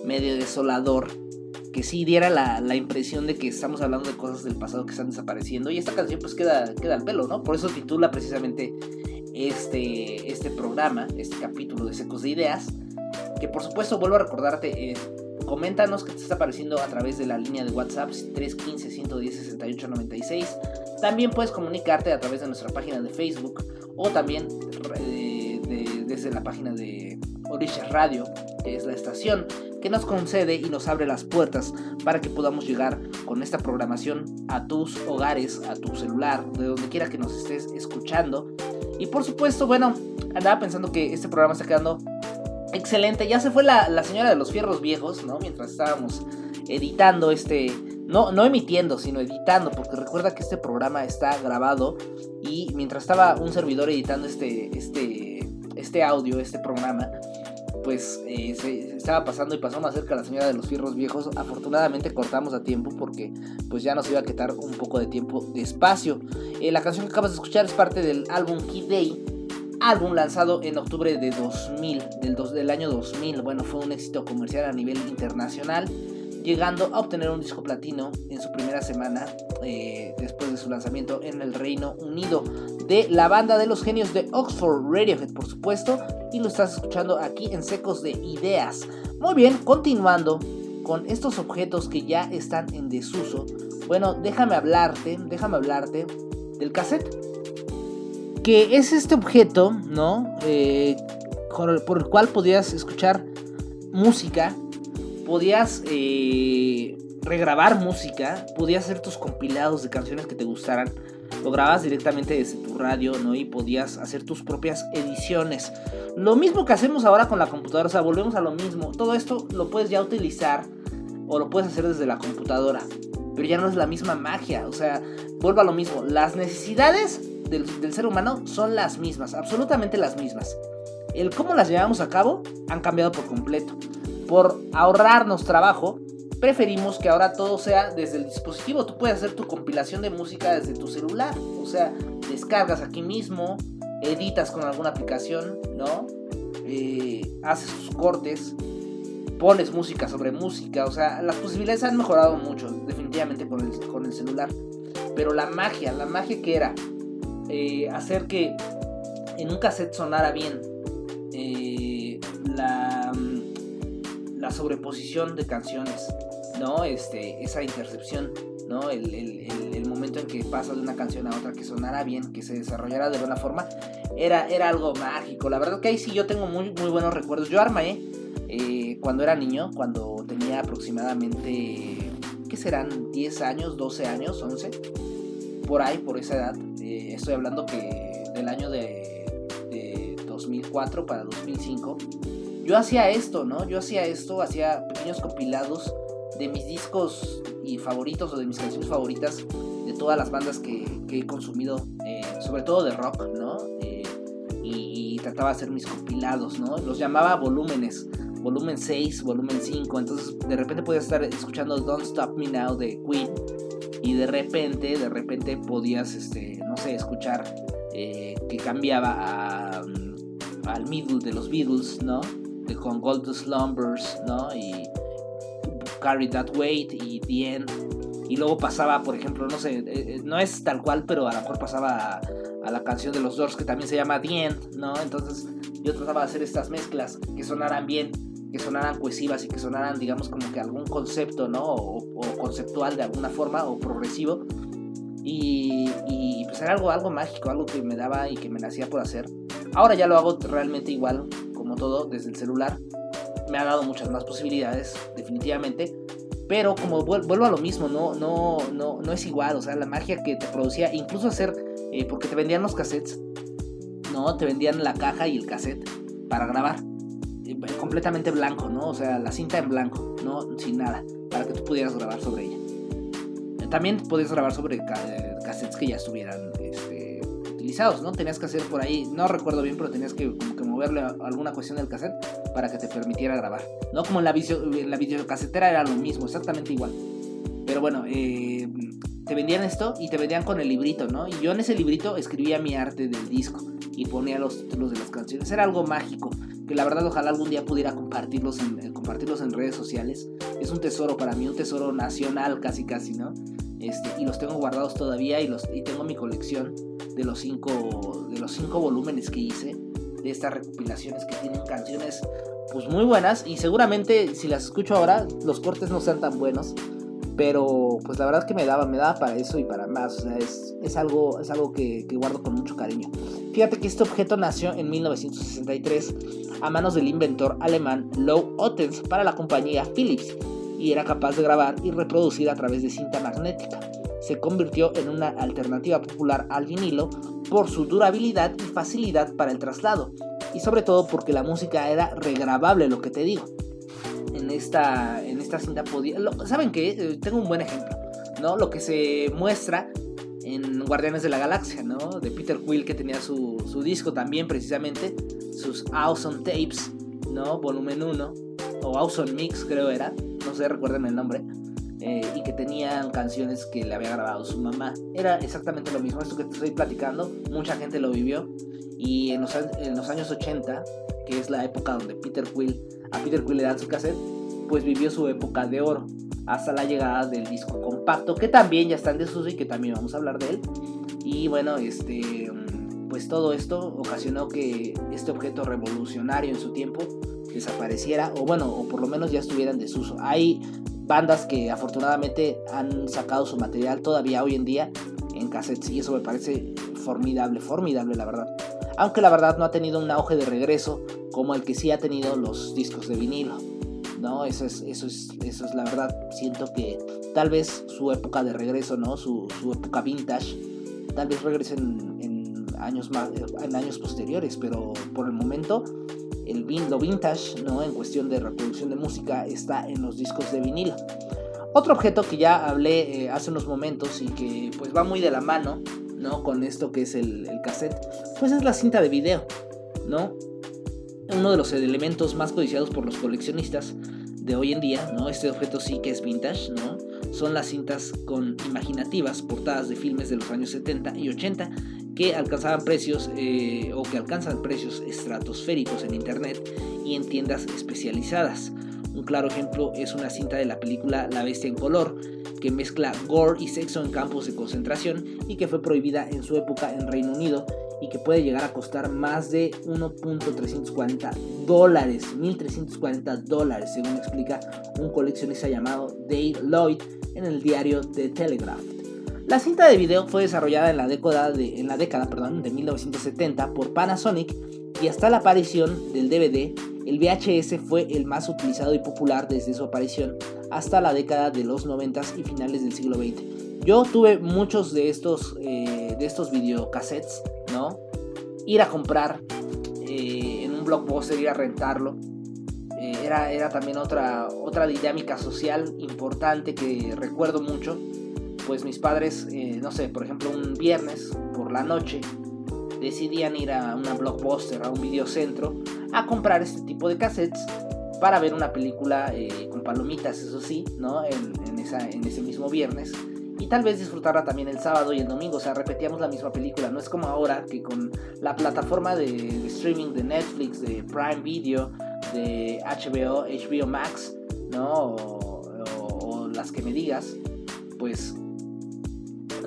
medio desolador. Que sí diera la, la impresión de que estamos hablando de cosas del pasado que están desapareciendo. Y esta canción pues queda, queda al pelo, ¿no? Por eso titula precisamente este, este programa, este capítulo de Secos de Ideas. Que por supuesto vuelvo a recordarte, eh, coméntanos qué te está pareciendo a través de la línea de WhatsApp 315-110-6896. También puedes comunicarte a través de nuestra página de Facebook o también eh, de- desde la página de Orishas Radio, que es la estación que nos concede y nos abre las puertas para que podamos llegar con esta programación a tus hogares, a tu celular, de donde quiera que nos estés escuchando. Y por supuesto, bueno, andaba pensando que este programa está quedando excelente. Ya se fue la, la señora de los fierros viejos, ¿no? Mientras estábamos editando este... No, no emitiendo, sino editando, porque recuerda que este programa está grabado y mientras estaba un servidor editando este, este, este audio, este programa, pues eh, se, estaba pasando y pasó más cerca la señora de los fierros viejos. Afortunadamente cortamos a tiempo porque pues ya nos iba a quitar un poco de tiempo de espacio. Eh, la canción que acabas de escuchar es parte del álbum Key Day, álbum lanzado en octubre de 2000, del, dos- del año 2000. Bueno, fue un éxito comercial a nivel internacional, llegando a obtener un disco platino en su primera semana eh, después de su lanzamiento en el Reino Unido. De la banda de los genios de Oxford, Radiohead, por supuesto, y lo estás escuchando aquí en Secos de Ideas. Muy bien, continuando con estos objetos que ya están en desuso. Bueno, déjame hablarte, déjame hablarte del cassette que es este objeto, ¿no? Eh, por, el, cual podías escuchar música, podías eh, regrabar música, podías hacer tus compilados de canciones que te gustaran, lo grababas directamente desde tu radio, ¿no? Y podías hacer tus propias ediciones. Lo mismo que hacemos ahora con la computadora, o sea, volvemos a lo mismo. Todo esto lo puedes ya utilizar o lo puedes hacer desde la computadora, pero ya no es la misma magia, o sea, vuelvo a lo mismo. Las necesidades del, del ser humano son las mismas, absolutamente las mismas. El cómo las llevamos a cabo han cambiado por completo. Por ahorrarnos trabajo, preferimos que ahora todo sea desde el dispositivo. Tú puedes hacer tu compilación de música desde tu celular. O sea, descargas aquí mismo, editas con alguna aplicación, ¿no? Eh, haces tus cortes, pones música sobre música. O sea, las posibilidades han mejorado mucho, definitivamente con el, con el celular. Pero la magia, la magia que era eh, hacer que en un cassette sonara bien eh, la, la sobreposición de canciones, ¿no? Este, esa intercepción, ¿no? El, el- el- el momento en que pasa de una canción a otra que sonara bien, que se desarrollara de buena forma, era, era algo mágico. La verdad que ahí sí yo tengo muy, muy buenos recuerdos. Yo armé eh, cuando era niño, cuando tenía aproximadamente, ¿qué serán? 10 años, 12 años, 11, por ahí, por esa edad. Eh, estoy hablando que del año de, de 2004 para 2005. Yo hacía esto, ¿no? Yo hacía esto, hacía pequeños compilados de mis discos y favoritos o de mis canciones favoritas de todas las bandas que, he consumido, eh, sobre todo de rock, ¿no? Eh, y, trataba de hacer mis compilados, ¿no? Los llamaba volúmenes, volumen 6, volumen 5, entonces de repente podías estar escuchando Don't Stop Me Now de Queen y de repente, de repente podías, este, no sé, escuchar eh, que cambiaba a, mm, al middle de los Beatles, ¿no? De con Gold Slumbers, ¿no? Y Carry That Weight y The End. Y luego pasaba, por ejemplo, no sé, eh, eh, no es tal cual, pero a lo mejor pasaba a, a la canción de los Doors que también se llama The End, ¿no? Entonces yo trataba de hacer estas mezclas que sonaran bien, que sonaran cohesivas y que sonaran, digamos, como que algún concepto, ¿no? O, o conceptual de alguna forma, o progresivo. Y, y, pues era algo, algo mágico, algo que me daba y que me nacía por hacer. Ahora ya lo hago realmente igual, todo, desde el celular. Me ha dado muchas más posibilidades, definitivamente. Pero como vuel- vuelvo a lo mismo, no, no, no, no es igual. O sea, la magia que te producía, incluso hacer, eh, porque te vendían los cassettes, ¿no? Te vendían la caja y el cassette para grabar. eh, completamente blanco, ¿no? O sea, la cinta en blanco, ¿no? Sin nada, para que tú pudieras grabar sobre ella. Eh, También podías grabar sobre ca- cassettes que ya estuvieran este, utilizados, ¿no? Tenías que hacer por ahí, no recuerdo bien, pero tenías que moverle alguna cuestión del cassette para que te permitiera grabar. No como en la, video, en la videocasetera era lo mismo, exactamente igual. Pero bueno, eh, te vendían esto y te vendían con el librito, ¿no? Y yo en ese librito escribía mi arte del disco y ponía los títulos de las canciones. Era algo mágico, que la verdad ojalá algún día pudiera compartirlos en, eh, compartirlos en redes sociales. Es un tesoro para mí, un tesoro nacional casi casi, ¿no? Este, y los tengo guardados todavía y, los, y tengo mi colección de los, cinco, de los cinco volúmenes que hice, de estas recopilaciones que tienen canciones pues muy buenas y seguramente si las escucho ahora los cortes no sean tan buenos pero pues la verdad que me daba, me daba para eso y para más. Sea, es, algo, es algo que, guardo con mucho cariño. Fíjate que este objeto nació en 1963 a manos del inventor alemán Lou Ottens para la compañía Philips y era capaz de grabar y reproducir a través de cinta magnética. Se convirtió en una alternativa popular al vinilo por su durabilidad y facilidad para el traslado y sobre todo porque la música era regrabable, lo que te digo en esta, en esta cinta podía... ¿Saben qué? Eh, tengo un buen ejemplo, ¿no? Lo que se muestra en Guardianes de la Galaxia, ¿no? De Peter Quill que tenía su, su disco también precisamente, sus Awesome Tapes, ¿no? Volumen 1, o Awesome Mix creo era, no sé, recuerden el nombre. Eh, y que tenían canciones que le había grabado su mamá. Era exactamente lo mismo, esto que te estoy platicando, mucha gente lo vivió. Y en los, en los años 80, que es la época donde Peter Quill a Peter Quill le dan su cassette, pues vivió su época de oro hasta la llegada del disco compacto, que también ya está en desuso y que también vamos a hablar de él. Y bueno, este, pues todo esto ocasionó que este objeto revolucionario en su tiempo desapareciera, o bueno, o por lo menos ya estuviera en desuso. Hay bandas que afortunadamente han sacado su material todavía hoy en día en cassettes y eso me parece formidable, formidable la verdad. Aunque la verdad no ha tenido un auge de regreso como el que sí ha tenido los discos de vinilo. ¿no? Eso es, eso es, eso es la verdad. Siento que tal vez su época de regreso, ¿no? Su, época vintage, tal vez regresen en, años más, en años posteriores, pero por el momento el lo vintage, ¿no? En cuestión de reproducción de música está en los discos de vinilo. Otro objeto que ya hablé eh, hace unos momentos y que pues va muy de la mano, ¿no? Con esto que es el, el cassette, pues es la cinta de video, ¿no? uno de los elementos más codiciados por los coleccionistas de hoy en día, ¿no? Este objeto sí que es vintage, ¿no? Son las cintas con imaginativas portadas de filmes de los años 70 y 80 que alcanzaban precios eh, o que alcanzan precios estratosféricos en internet y en tiendas especializadas. Un claro ejemplo es una cinta de la película La Bestia en Color, que mezcla gore y sexo en campos de concentración y que fue prohibida en su época en Reino Unido y que puede llegar a costar más de 1.340 dólares, 1.340 dólares, según explica un coleccionista llamado Dave Lloyd en el diario The Telegraph. La cinta de video fue desarrollada en la década de, en la década, perdón, de 1970 por Panasonic y hasta la aparición del DVD, el VHS fue el más utilizado y popular desde su aparición hasta la década de los 90 y finales del siglo XX. Yo tuve muchos de estos, eh, de estos videocassettes Ir a comprar eh, en un blockbuster, ir a rentarlo. Eh, era, era también otra, otra dinámica social importante que recuerdo mucho. Pues mis padres, eh, no sé, por ejemplo, un viernes por la noche decidían ir a una blockbuster, a un videocentro, a comprar este tipo de cassettes para ver una película con palomitas, eso sí, ¿no? En, esa, en ese mismo viernes y tal vez disfrutarla también el sábado y el domingo, o sea, repetíamos la misma película, no es como ahora que con la plataforma de, streaming de Netflix, de Prime Video, de HBO, HBO Max, ¿no? O, las que me digas, pues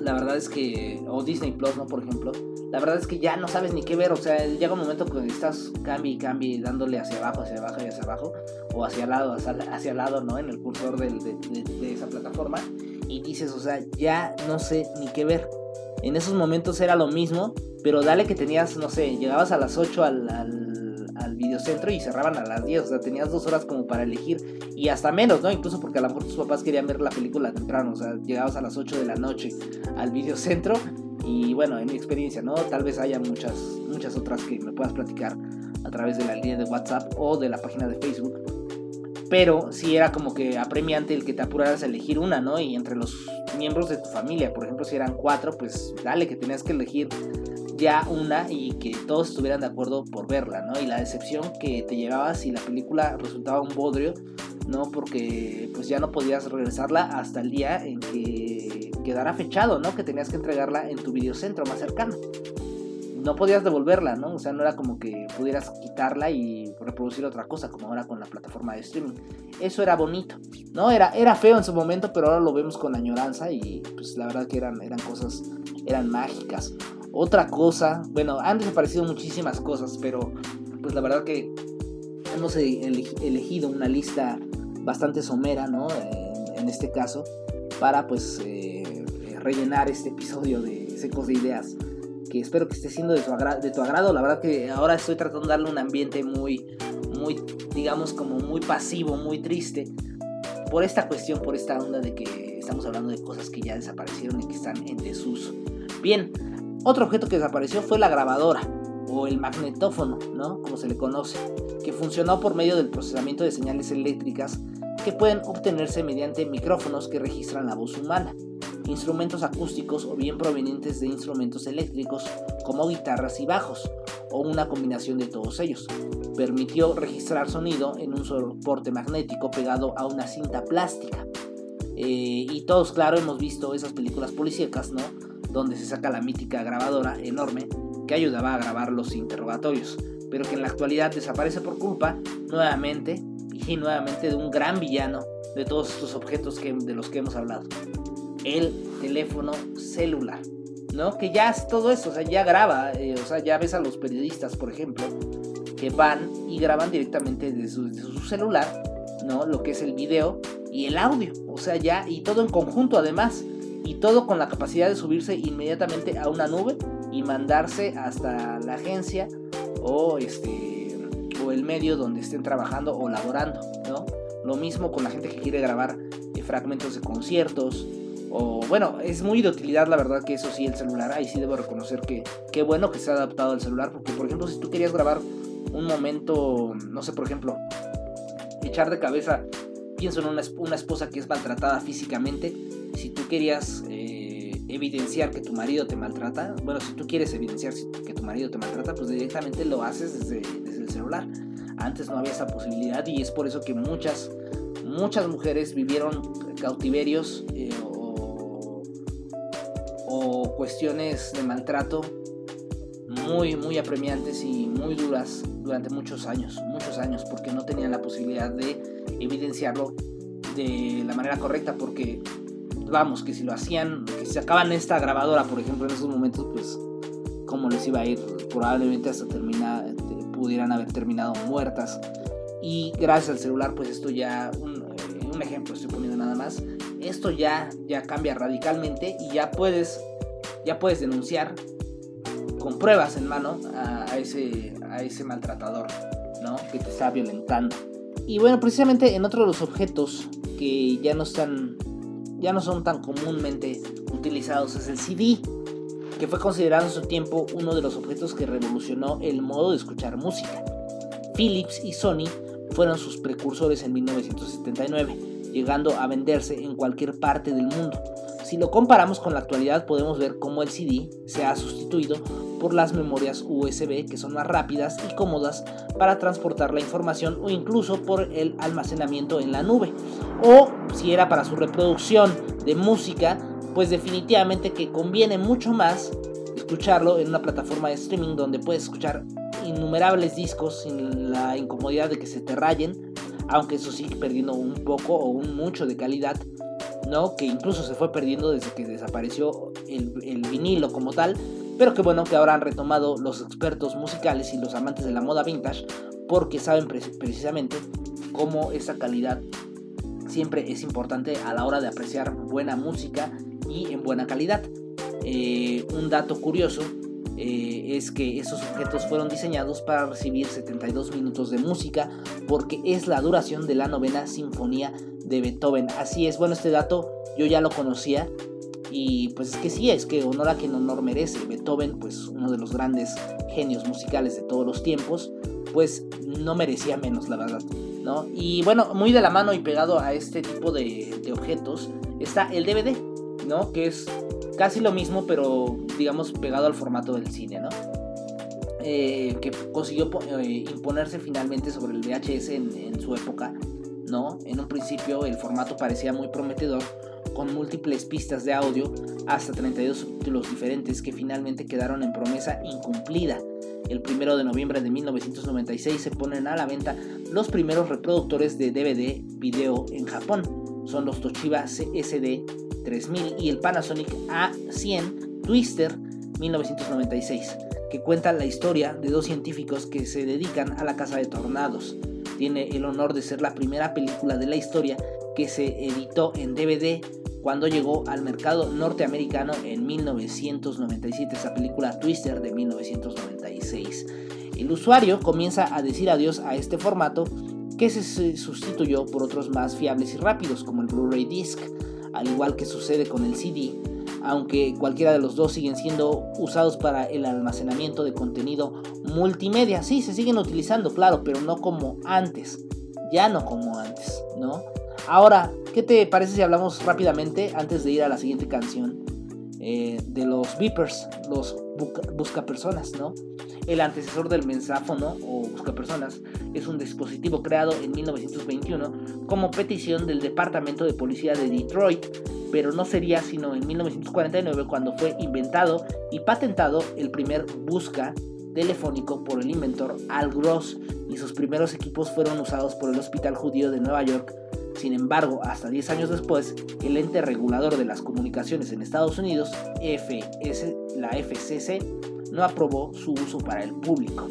la verdad es que, o Disney Plus, ¿no? Por ejemplo, la verdad es que ya no sabes ni qué ver, o sea, llega un momento que estás cambie y cambie dándole hacia abajo, hacia abajo y hacia abajo, o hacia el lado, hacia, hacia el lado, ¿no? En el cursor de, de esa plataforma y dices, o sea, ya no sé ni qué ver. En esos momentos era lo mismo, pero dale que tenías, no sé, llegabas a las 8 al, al, videocentro y cerraban a las 10, o sea, tenías dos horas como para elegir y hasta menos, ¿no? Incluso porque a lo mejor tus papás querían ver la película temprano, o sea, llegabas a las 8 de la noche al videocentro y bueno, en mi experiencia, ¿no? Tal vez haya muchas, muchas otras que me puedas platicar a través de la línea de WhatsApp o de la página de Facebook pero sí era como que apremiante el que te apuraras a elegir una, ¿no? Y entre los miembros de tu familia, por ejemplo, si eran cuatro, pues dale que tenías que elegir ya una y que todos estuvieran de acuerdo por verla, ¿no? Y la decepción que te llevabas si la película resultaba un bodrio, ¿no? Porque pues ya no podías regresarla hasta el día en que quedara fechado, ¿no? Que tenías que entregarla en tu videocentro más cercano. No podías devolverla, ¿no? O sea, no era como que pudieras quitarla y reproducir otra cosa, como ahora con la plataforma de streaming. Eso era bonito, ¿no? Era, era feo en su momento, pero ahora lo vemos con añoranza y pues la verdad que eran, eran cosas, eran mágicas. Otra cosa, bueno, han desaparecido muchísimas cosas, pero pues la verdad que hemos elegido una lista bastante somera, ¿no? En, este caso, para pues eh, rellenar este episodio de Secos de Ideas, que espero que esté siendo de tu, agrado. La verdad que ahora estoy tratando de darle un ambiente muy, muy, digamos, como muy pasivo, muy triste, por esta cuestión, por esta onda de que estamos hablando de cosas que ya desaparecieron y que están en desuso. Bien, otro objeto que desapareció fue la grabadora o el magnetófono, ¿no? Como se le conoce, que funcionó por medio del procesamiento de señales eléctricas que pueden obtenerse mediante micrófonos que registran la voz humana, instrumentos acústicos o bien provenientes de instrumentos eléctricos como guitarras y bajos, o una combinación de todos ellos. Permitió registrar sonido en un soporte magnético pegado a una cinta plástica. Eh, y todos, claro, hemos visto esas películas policíacas, ¿no? Donde se saca la mítica grabadora enorme que ayudaba a grabar los interrogatorios, pero que en la actualidad desaparece por culpa, nuevamente, y nuevamente de un gran villano de todos estos objetos que, de los que hemos hablado. El teléfono celular. ¿no? Que ya es todo eso, o sea, ya graba, eh, o sea, ya ves a los periodistas, por ejemplo, que van y graban directamente desde su, celular, ¿no? Lo que es el video y el audio, o sea, ya, y todo en conjunto además, y todo con la capacidad de subirse inmediatamente a una nube y mandarse hasta la agencia o este o el medio donde estén trabajando o laborando, ¿no? Lo mismo con la gente que quiere grabar eh, fragmentos de conciertos o bueno, es muy de utilidad la verdad que eso sí el celular, ahí sí debo reconocer que qué bueno que se ha adaptado al celular porque por ejemplo si tú querías grabar un momento, no sé, por ejemplo, echar de cabeza, pienso en una, una esposa que es maltratada físicamente, si tú querías eh, evidenciar que tu marido te maltrata, bueno, si tú quieres evidenciar que tu marido te maltrata, pues directamente lo haces desde, el celular. Antes no había esa posibilidad y es por eso que muchas, muchas mujeres vivieron cautiverios eh, o, o cuestiones de maltrato muy, muy apremiantes y muy duras durante muchos años, muchos años, porque no tenían la posibilidad de evidenciarlo de la manera correcta, porque vamos, que si lo hacían, que si sacaban esta grabadora, por ejemplo, en esos momentos, pues, ¿cómo les iba a ir? Probablemente hasta terminar, pudieran haber terminado muertas. Y gracias al celular, pues esto ya, un, ejemplo estoy poniendo nada más, esto ya, ya cambia radicalmente y ya puedes, ya puedes denunciar con pruebas en mano a, ese, a ese maltratador, ¿no? Que te está violentando. Y bueno, precisamente en otro de los objetos que ya no están ya no son tan comúnmente utilizados es el CD, que fue considerado en su tiempo uno de los objetos que revolucionó el modo de escuchar música. Philips y Sony fueron sus precursores en 1979, llegando a venderse en cualquier parte del mundo. Si lo comparamos con la actualidad podemos ver cómo el CD se ha sustituido por las memorias USB que son más rápidas y cómodas para transportar la información o incluso por el almacenamiento en la nube. O si era para su reproducción de música, pues definitivamente que conviene mucho más escucharlo en una plataforma de streaming donde puedes escuchar innumerables discos sin la incomodidad de que se te rayen, aunque eso sigue perdiendo un poco o un mucho de calidad, ¿no? Que incluso se fue perdiendo desde que desapareció el, el vinilo como tal, pero que bueno que ahora han retomado los expertos musicales y los amantes de la moda vintage porque saben precisamente cómo esa calidad siempre es importante a la hora de apreciar buena música y en buena calidad. Eh, un dato curioso eh, es que esos objetos fueron diseñados para recibir 72 minutos de música porque es la duración de la novena sinfonía de Beethoven. Así es, bueno, este dato yo ya lo conocía, y pues es que sí, es que honor a quien honor merece. Beethoven, pues uno de los grandes genios musicales de todos los tiempos, pues no merecía menos, la verdad. ¿no? Y bueno, muy de la mano y pegado a este tipo de, objetos está el DVD, ¿no? Que es casi lo mismo, pero digamos pegado al formato del cine, ¿no? Eh, que consiguió eh, imponerse finalmente sobre el VHS en, su época, ¿no? En un principio el formato parecía muy prometedor, con múltiples pistas de audio hasta 32 subtítulos diferentes que finalmente quedaron en promesa incumplida. El 1 de noviembre de 1996 se ponen a la venta los primeros reproductores de DVD video en Japón. Son los Toshiba CSD 3000 y el Panasonic A100 Twister 1996, que cuenta la historia de dos científicos que se dedican a la caza de tornados. Tiene el honor de ser la primera película de la historia que se editó en DVD cuando llegó al mercado norteamericano en 1997, esa película Twister de 1996. El usuario comienza a decir adiós a este formato que se sustituyó por otros más fiables y rápidos como el Blu-ray Disc, al igual que sucede con el CD, aunque cualquiera de los dos siguen siendo usados para el almacenamiento de contenido multimedia. Sí, se siguen utilizando, claro, pero no como antes. Ya no como antes, ¿no? Ahora, ¿qué te parece si hablamos rápidamente, antes de ir a la siguiente canción, eh, de los beepers, los buscapersonas, ¿no? El antecesor del mensáfono o buscapersonas es un dispositivo creado en 1921 como petición del Departamento de Policía de Detroit, pero no sería sino en 1949 cuando fue inventado y patentado el primer busca telefónico por el inventor Al Gross y sus primeros equipos fueron usados por el Hospital Judío de Nueva York sin embargo, hasta 10 años después, el ente regulador de las comunicaciones en Estados Unidos, FS, la FCC, no aprobó su uso para el público.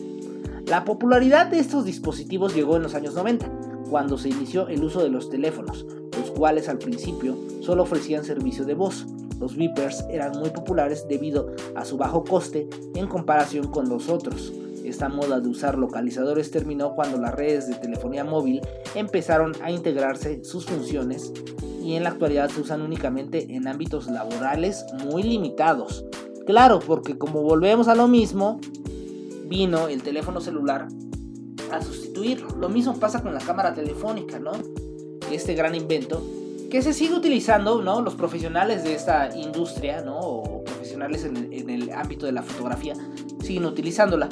La popularidad de estos dispositivos llegó en los años 90, cuando se inició el uso de los teléfonos, los cuales al principio solo ofrecían servicio de voz. Los beepers eran muy populares debido a su bajo coste en comparación con los otros. Esta moda de usar localizadores terminó cuando las redes de telefonía móvil empezaron a integrarse sus funciones y en la actualidad se usan únicamente en ámbitos laborales muy limitados. Claro, porque como volvemos a lo mismo, vino el teléfono celular a sustituirlo. Lo mismo pasa con la cámara telefónica, ¿no? Este gran invento que se sigue utilizando, ¿no? Los profesionales de esta industria, ¿no? O profesionales en en el ámbito de la fotografía siguen utilizándola.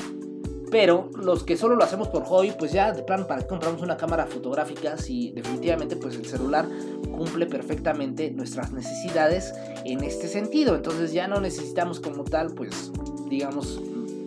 Pero los que solo lo hacemos por hobby, pues ya de plan, ¿para qué compramos una cámara fotográfica? Si definitivamente pues el celular cumple perfectamente nuestras necesidades en este sentido. Entonces ya no necesitamos como tal, pues digamos,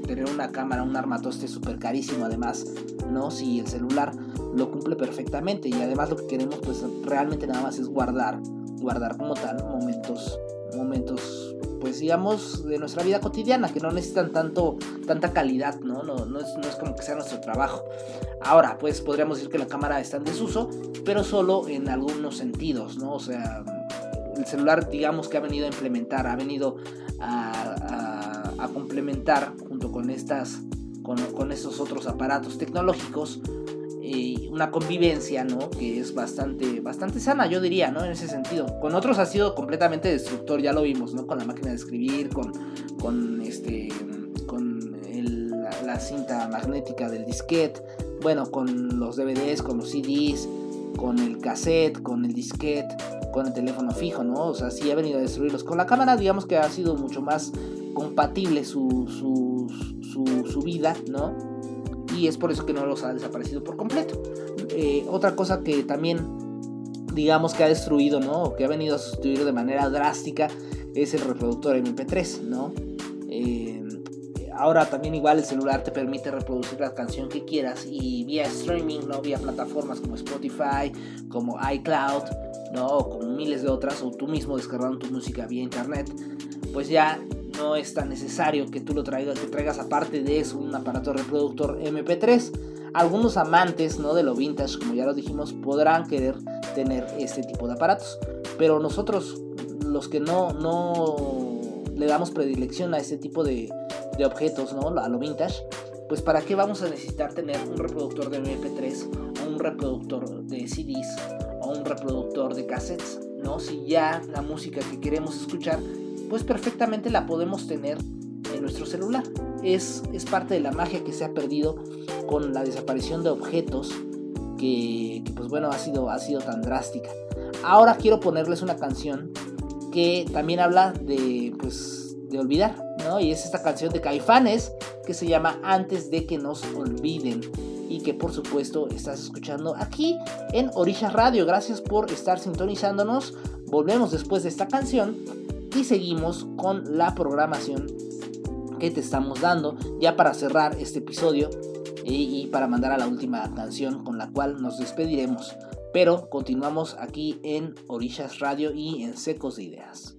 tener una cámara, un armatoste súper carísimo además, ¿no? Si el celular lo cumple perfectamente y además lo que queremos pues realmente nada más es guardar, guardar como tal momentos, momentos pues digamos, de nuestra vida cotidiana, que no necesitan tanto, tanta calidad, ¿no? No, no, es, no es como que sea nuestro trabajo. Ahora, pues podríamos decir que la cámara está en desuso, pero solo en algunos sentidos, ¿no? O sea, el celular, digamos que ha venido a implementar, ha venido a, complementar junto con estas, con, con estos otros aparatos tecnológicos, una convivencia, ¿no? Que es bastante, bastante sana, yo diría, ¿no? En ese sentido. Con otros ha sido completamente destructor, ya lo vimos, ¿no? Con la máquina de escribir, con, con este, con la, cinta magnética del disquete, bueno, con los DVDs, con los CDs, con el cassette, con el disquete, con el teléfono fijo, ¿no? O sea, sí ha venido a destruirlos. Con la cámara, digamos que ha sido mucho más compatible su, su, su, su vida, ¿no? Y es por eso que no los ha desaparecido por completo. Eh, otra cosa que también digamos que ha destruido, ¿no? O que ha venido a sustituir de manera drástica es el reproductor MP3, ¿no? Eh, ahora también igual el celular te permite reproducir la canción que quieras y vía streaming, ¿no? Vía plataformas como Spotify, como iCloud, ¿no? O como miles de otras, o tú mismo descargando tu música vía internet, pues ya no es tan necesario que tú lo traigas, que traigas aparte de eso un aparato reproductor MP3. Algunos amantes ¿no? de lo vintage, como ya lo dijimos, podrán querer tener este tipo de aparatos. Pero nosotros, los que no, no le damos predilección a este tipo de, de objetos, ¿no? a lo vintage, pues para qué vamos a necesitar tener un reproductor de MP3 o un reproductor de CDs o un reproductor de cassettes, ¿no? Si ya la música que queremos escuchar pues perfectamente la podemos tener en nuestro celular. Es, es parte de la magia que se ha perdido con la desaparición de objetos que, pues bueno ha sido, ha sido tan drástica. Ahora quiero ponerles una canción que también habla de pues de olvidar, ¿no? Y es esta canción de Caifanes que se llama Antes de que nos olviden y que por supuesto estás escuchando aquí en Orillas Radio. Gracias por estar sintonizándonos. Volvemos después de esta canción y seguimos con la programación que te estamos dando ya para cerrar este episodio eh, y, para mandar a la última canción con la cual nos despediremos. Pero continuamos aquí en Orillas Radio y en Secos de Ideas.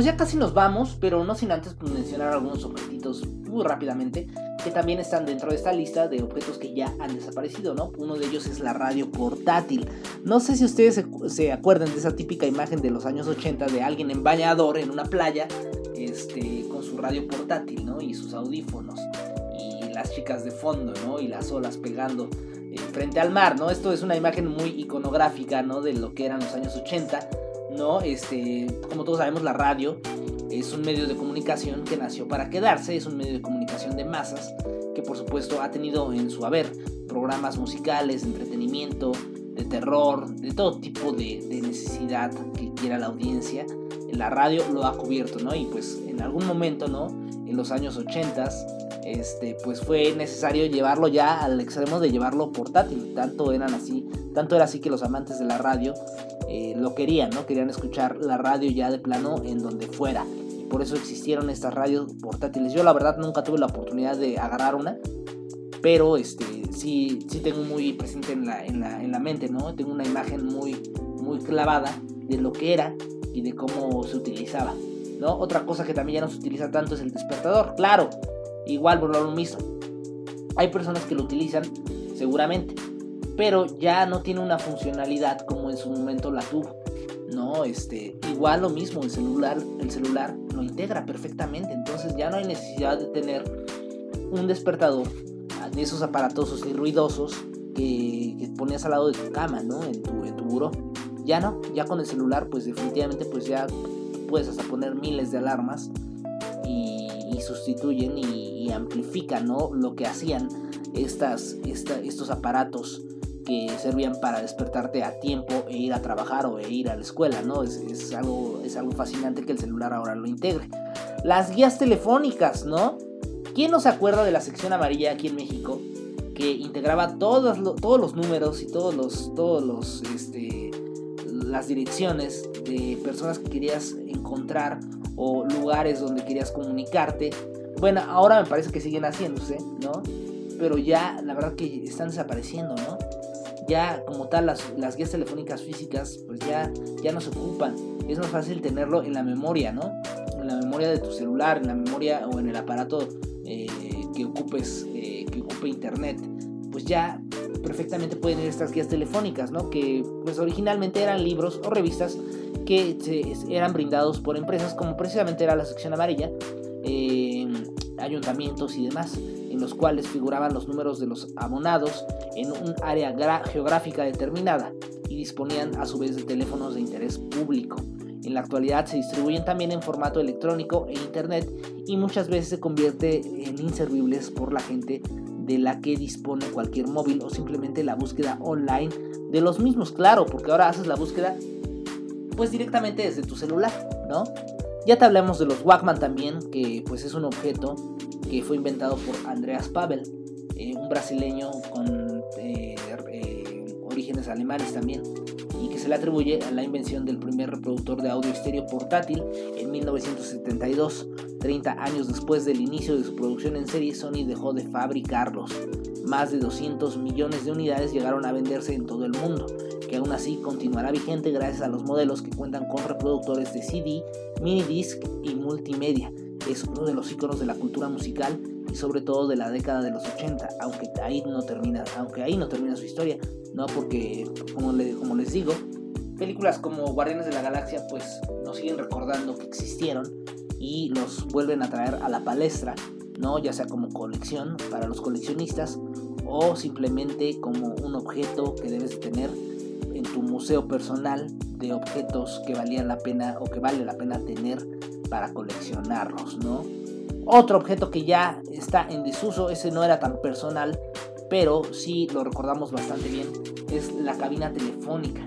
pues ya casi nos vamos, pero no sin antes pues, mencionar algunos objetitos muy rápidamente que también están dentro de esta lista de objetos que ya han desaparecido, ¿no? Uno de ellos es la radio portátil. No sé si ustedes se, acuerdan de esa típica imagen de los años 80 de alguien en bañador en una playa este, con su radio portátil, ¿no? Y sus audífonos y las chicas de fondo, ¿no? Y las olas pegando eh, frente al mar, ¿no? Esto es una imagen muy iconográfica, ¿no? De lo que eran los años 80 ¿no? Este, como todos sabemos, la radio es un medio de comunicación que nació para quedarse, es un medio de comunicación de masas que por supuesto ha tenido en su haber programas musicales, entretenimiento, de terror, de todo tipo de, de necesidad que quiera la audiencia. La radio lo ha cubierto, ¿no? Y pues en algún momento, ¿no? En los años 80 este, pues fue necesario llevarlo ya al extremo de llevarlo portátil. Tanto eran así, tanto era así que los amantes de la radio eh, lo querían, ¿no? Querían escuchar la radio ya de plano en donde fuera. Y por eso existieron estas radios portátiles. Yo la verdad nunca tuve la oportunidad de agarrar una. Pero este, sí, sí tengo muy presente en la, en la, en la mente, ¿no? Tengo una imagen muy, muy clavada de lo que era y de cómo se utilizaba. ¿no? Otra cosa que también ya no se utiliza tanto es el despertador. Claro, igual por lo mismo. Hay personas que lo utilizan seguramente, pero ya no tiene una funcionalidad como en su momento la tuvo. No, este, igual lo mismo, el celular, el celular lo integra perfectamente, entonces ya no hay necesidad de tener un despertador de esos aparatosos y ruidosos que, ponías al lado de tu cama, ¿no? En tu, en tu buró. Ya no, ya con el celular, pues definitivamente, pues ya puedes hasta poner miles de alarmas y, y sustituyen y, y, amplifican, ¿no? Lo que hacían estas, esta, estos aparatos que servían para despertarte a tiempo e ir a trabajar o e ir a la escuela, ¿no? Es, es, algo, es algo fascinante que el celular ahora lo integre. Las guías telefónicas, ¿no? ¿Quién no se acuerda de la sección amarilla aquí en México? Que integraba todos, todos los números y todos los, todos los, este, las direcciones de personas que querías encontrar o lugares donde querías comunicarte. Bueno, ahora me parece que siguen haciéndose, ¿no? Pero ya la verdad que están desapareciendo, ¿no? Ya como tal las, las guías telefónicas físicas pues ya, ya no se ocupan. Es más fácil tenerlo en la memoria, ¿no? En la memoria de tu celular, en la memoria o en el aparato eh, que ocupes, eh, que ocupe internet. Pues ya perfectamente pueden ir estas guías telefónicas, ¿no? Que pues originalmente eran libros o revistas que eran brindados por empresas como precisamente era la sección amarilla, eh, ayuntamientos y demás, los cuales figuraban los números de los abonados en un área geográfica determinada y disponían a su vez de teléfonos de interés público. En la actualidad se distribuyen también en formato electrónico e internet y muchas veces se convierte en inservibles por la gente de la que dispone cualquier móvil o simplemente la búsqueda online de los mismos, claro, porque ahora haces la búsqueda pues directamente desde tu celular, ¿no? Ya te hablamos de los Walkman también, que pues es un objeto que fue inventado por Andreas Pavel, eh, un brasileño con eh, eh, orígenes alemanes también, y que se le atribuye a la invención del primer reproductor de audio estéreo portátil en 1972. 30 años después del inicio de su producción en serie, Sony dejó de fabricarlos. Más de 200 millones de unidades llegaron a venderse en todo el mundo, que aún así continuará vigente gracias a los modelos que cuentan con reproductores de CD, mini disc y multimedia. Es uno de los iconos de la cultura musical y sobre todo de la década de los 80, aunque ahí no termina, aunque ahí no termina su historia, no porque como, le, como les digo, películas como Guardianes de la Galaxia pues nos siguen recordando que existieron y los vuelven a traer a la palestra, ¿no? Ya sea como colección para los coleccionistas o simplemente como un objeto que debes tener en tu museo personal de objetos que valían la pena o que vale la pena tener para coleccionarlos, ¿no? Otro objeto que ya está en desuso, ese no era tan personal, pero sí lo recordamos bastante bien, es la cabina telefónica.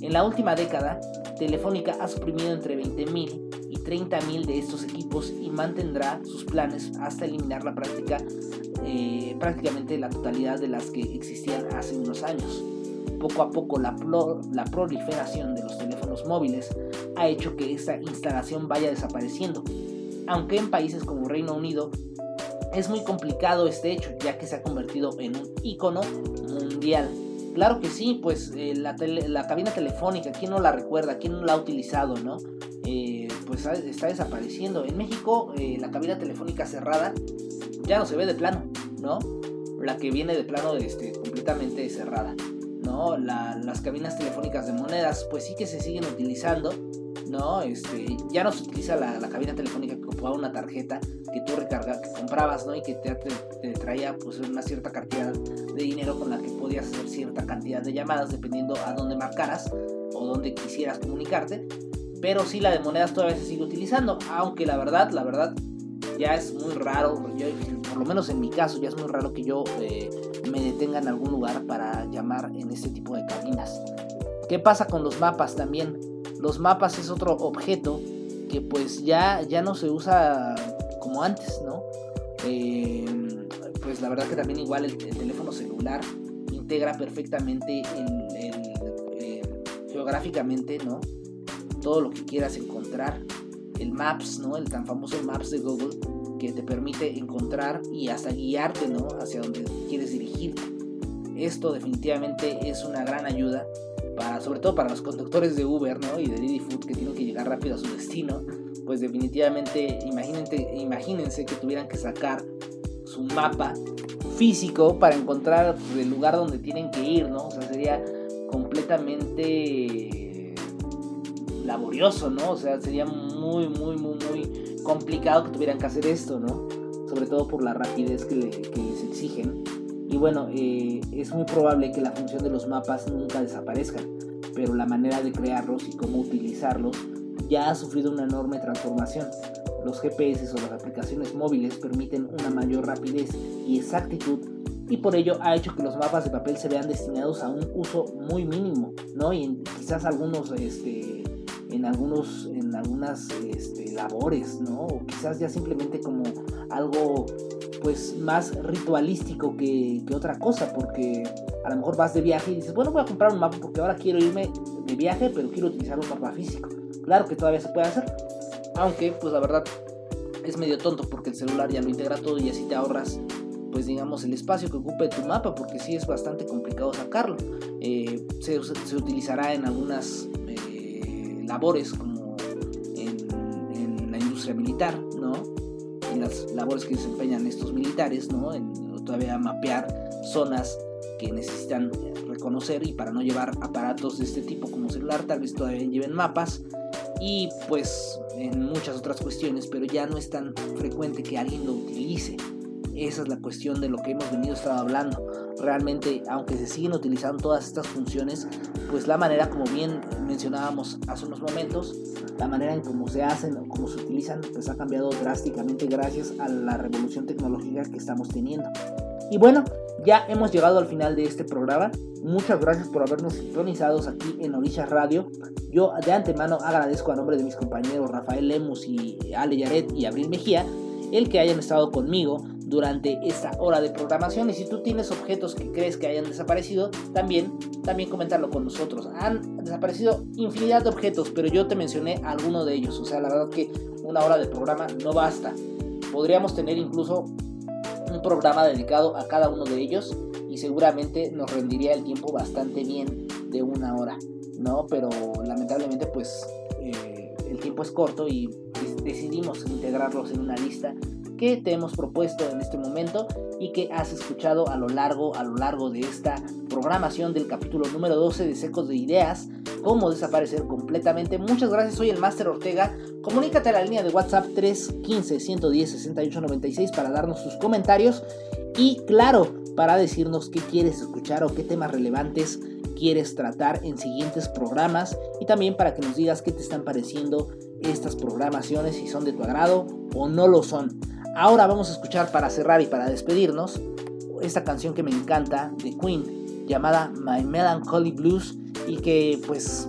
En la última década, Telefónica ha suprimido entre 20.000 y 30.000 de estos equipos y mantendrá sus planes hasta eliminar la práctica, eh, prácticamente la totalidad de las que existían hace unos años. Poco a poco la, la proliferación de los teléfonos móviles ha hecho que esta instalación vaya desapareciendo, aunque en países como Reino Unido es muy complicado este hecho, ya que se ha convertido en un icono mundial. Claro que sí, pues eh, la, tele, la, cabina telefónica, ¿quién no la recuerda? ¿Quién no la ha utilizado, no? Eh, pues está desapareciendo. En México eh, la cabina telefónica cerrada ya no se ve de plano, ¿no? La que viene de plano este, completamente cerrada, ¿no? las cabinas telefónicas de monedas pues sí que se siguen utilizando, ¿no? Este, ya no se utiliza la, cabina telefónica que ocupaba una tarjeta que tú recargas, que comprabas, ¿no? Y que te, te, traía pues una cierta cantidad de dinero con la que podías hacer cierta cantidad de llamadas dependiendo a dónde marcaras o dónde quisieras comunicarte. Pero sí la de monedas todavía se sigue utilizando, aunque la verdad, la verdad, ya es muy raro, por lo menos en mi caso, ya es muy raro que yo eh, me detenga en algún lugar para llamar en este tipo de cabinas. ¿Qué pasa con los mapas también? Los mapas es otro objeto que pues ya, ya no se usa como antes, ¿no? Eh, pues la verdad que también igual el, teléfono celular integra perfectamente eh, geográficamente, ¿no? Todo lo que quieras encontrar el Maps, ¿no? El tan famoso Maps de Google que te permite encontrar y hasta guiarte, ¿no? Hacia donde quieres dirigirte. Esto definitivamente es una gran ayuda para, sobre todo para los conductores de Uber, ¿no? Y de Didi Food que tienen que llegar rápido a su destino. Pues definitivamente, imagínense, imagínense que tuvieran que sacar su mapa físico para encontrar el lugar donde tienen que ir, ¿no? O sea, sería completamente laborioso, ¿no? O sea, sería muy, muy, muy, muy complicado que tuvieran que hacer esto, ¿no? Sobre todo por la rapidez que, les exigen. Y bueno, eh, es muy probable que la función de los mapas nunca desaparezca, pero la manera de crearlos y cómo utilizarlos ya ha sufrido una enorme transformación. Los GPS o las aplicaciones móviles permiten una mayor rapidez y exactitud y por ello ha hecho que los mapas de papel se vean destinados a un uso muy mínimo, ¿no? Y quizás algunos este, en, algunos, en algunas este, labores, ¿no? O quizás ya simplemente como algo pues más ritualístico que, otra cosa, porque a lo mejor vas de viaje y dices, bueno, voy a comprar un mapa porque ahora quiero irme de viaje, pero quiero utilizar un mapa físico. Claro que todavía se puede hacer, aunque pues la verdad es medio tonto porque el celular ya lo integra todo y así te ahorras pues digamos el espacio que ocupe tu mapa porque sí es bastante complicado sacarlo. Eh, se, se, utilizará en algunas labores como en, la industria militar, ¿no? En las labores que desempeñan estos militares, ¿no? En todavía mapear zonas que necesitan reconocer y para no llevar aparatos de este tipo como celular, tal vez todavía lleven mapas y pues en muchas otras cuestiones, pero ya no es tan frecuente que alguien lo utilice. Esa es la cuestión de lo que hemos venido estado hablando. Realmente, aunque se siguen utilizando todas estas funciones, pues la manera, como bien mencionábamos hace unos momentos, la manera en cómo se hacen cómo se utilizan, pues ha cambiado drásticamente gracias a la revolución tecnológica que estamos teniendo. Y bueno, ya hemos llegado al final de este programa. Muchas gracias por habernos sintonizados aquí en Orillas Radio. Yo de antemano agradezco a nombre de mis compañeros Rafael Lemus y Ale Yaret y Abril Mejía el que hayan estado conmigo durante esta hora de programación y si tú tienes objetos que crees que hayan desaparecido, también, también comentarlo con nosotros. Han desaparecido infinidad de objetos, pero yo te mencioné alguno de ellos, o sea, la verdad que una hora de programa no basta. Podríamos tener incluso un programa dedicado a cada uno de ellos y seguramente nos rendiría el tiempo bastante bien de una hora, ¿no? Pero lamentablemente pues eh, el tiempo es corto y decidimos integrarlos en una lista que te hemos propuesto en este momento y que has escuchado a lo largo, a lo largo de esta programación del capítulo número 12 de Secos de Ideas, cómo desaparecer completamente. Muchas gracias, soy el Máster Ortega. Comunícate a la línea de WhatsApp 315 110 6896 para darnos tus comentarios y claro, para decirnos qué quieres escuchar o qué temas relevantes quieres tratar en siguientes programas y también para que nos digas qué te están pareciendo estas programaciones, si son de tu agrado o no lo son. Ahora vamos a escuchar para cerrar y para despedirnos esta canción que me encanta de Queen llamada My Melancholy Blues y que pues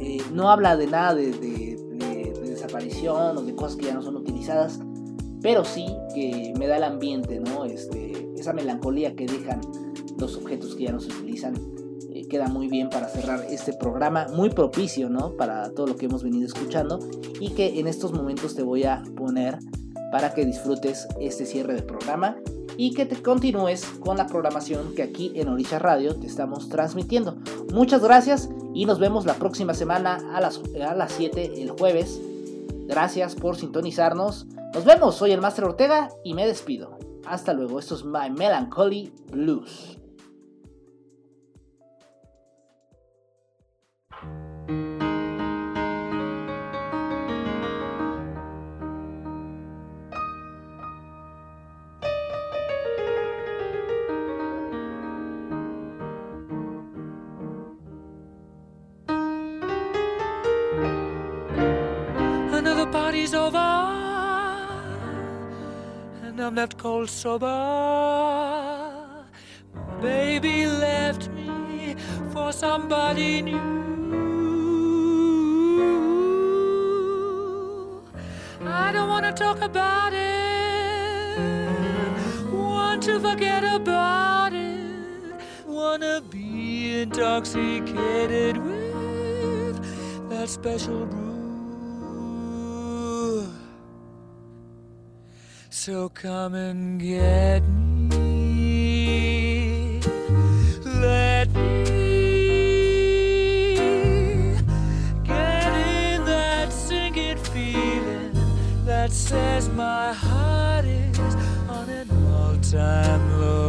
eh, no habla de nada de, desaparición o de cosas que ya no son utilizadas, pero sí que me da el ambiente, ¿no? Este, esa melancolía que dejan los objetos que ya no se utilizan eh, queda muy bien para cerrar este programa, muy propicio, ¿no? Para todo lo que hemos venido escuchando y que en estos momentos te voy a poner para que disfrutes este cierre del programa y que te continúes con la programación que aquí en Orisha Radio te estamos transmitiendo. Muchas gracias y nos vemos la próxima semana a las, a las 7 el jueves Gracias por sintonizarnos. Nos vemos, soy el Master Ortega y me despido. Hasta luego, esto es My Melancholy Blues. Left cold sober. Baby left me for somebody new. I don't wanna talk about it, want to forget about it, wanna be intoxicated with that special brew. So come and get me. Let me get in that sinking feeling that says my heart is on an all time low.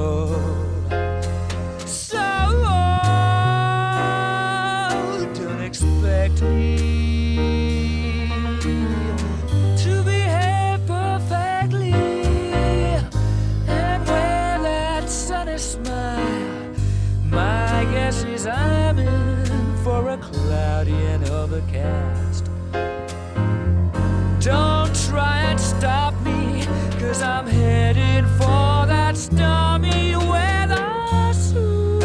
Is I'm in for a cloudy and overcast. Don't try and stop me, cause I'm headed for that stormy weather soon.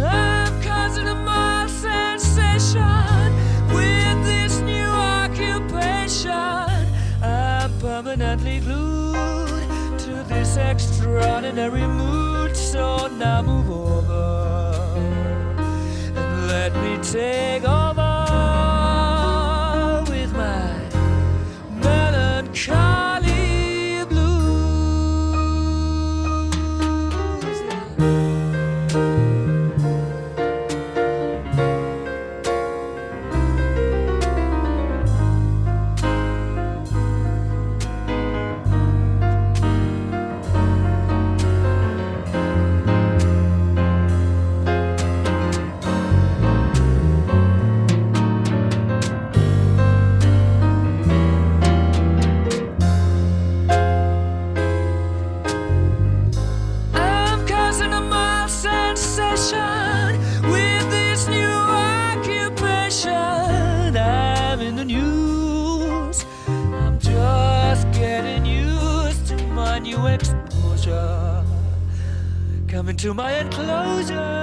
I'm causing a mild sensation with this new occupation. I'm permanently glued to this extraordinary now move over and let me take to my enclosure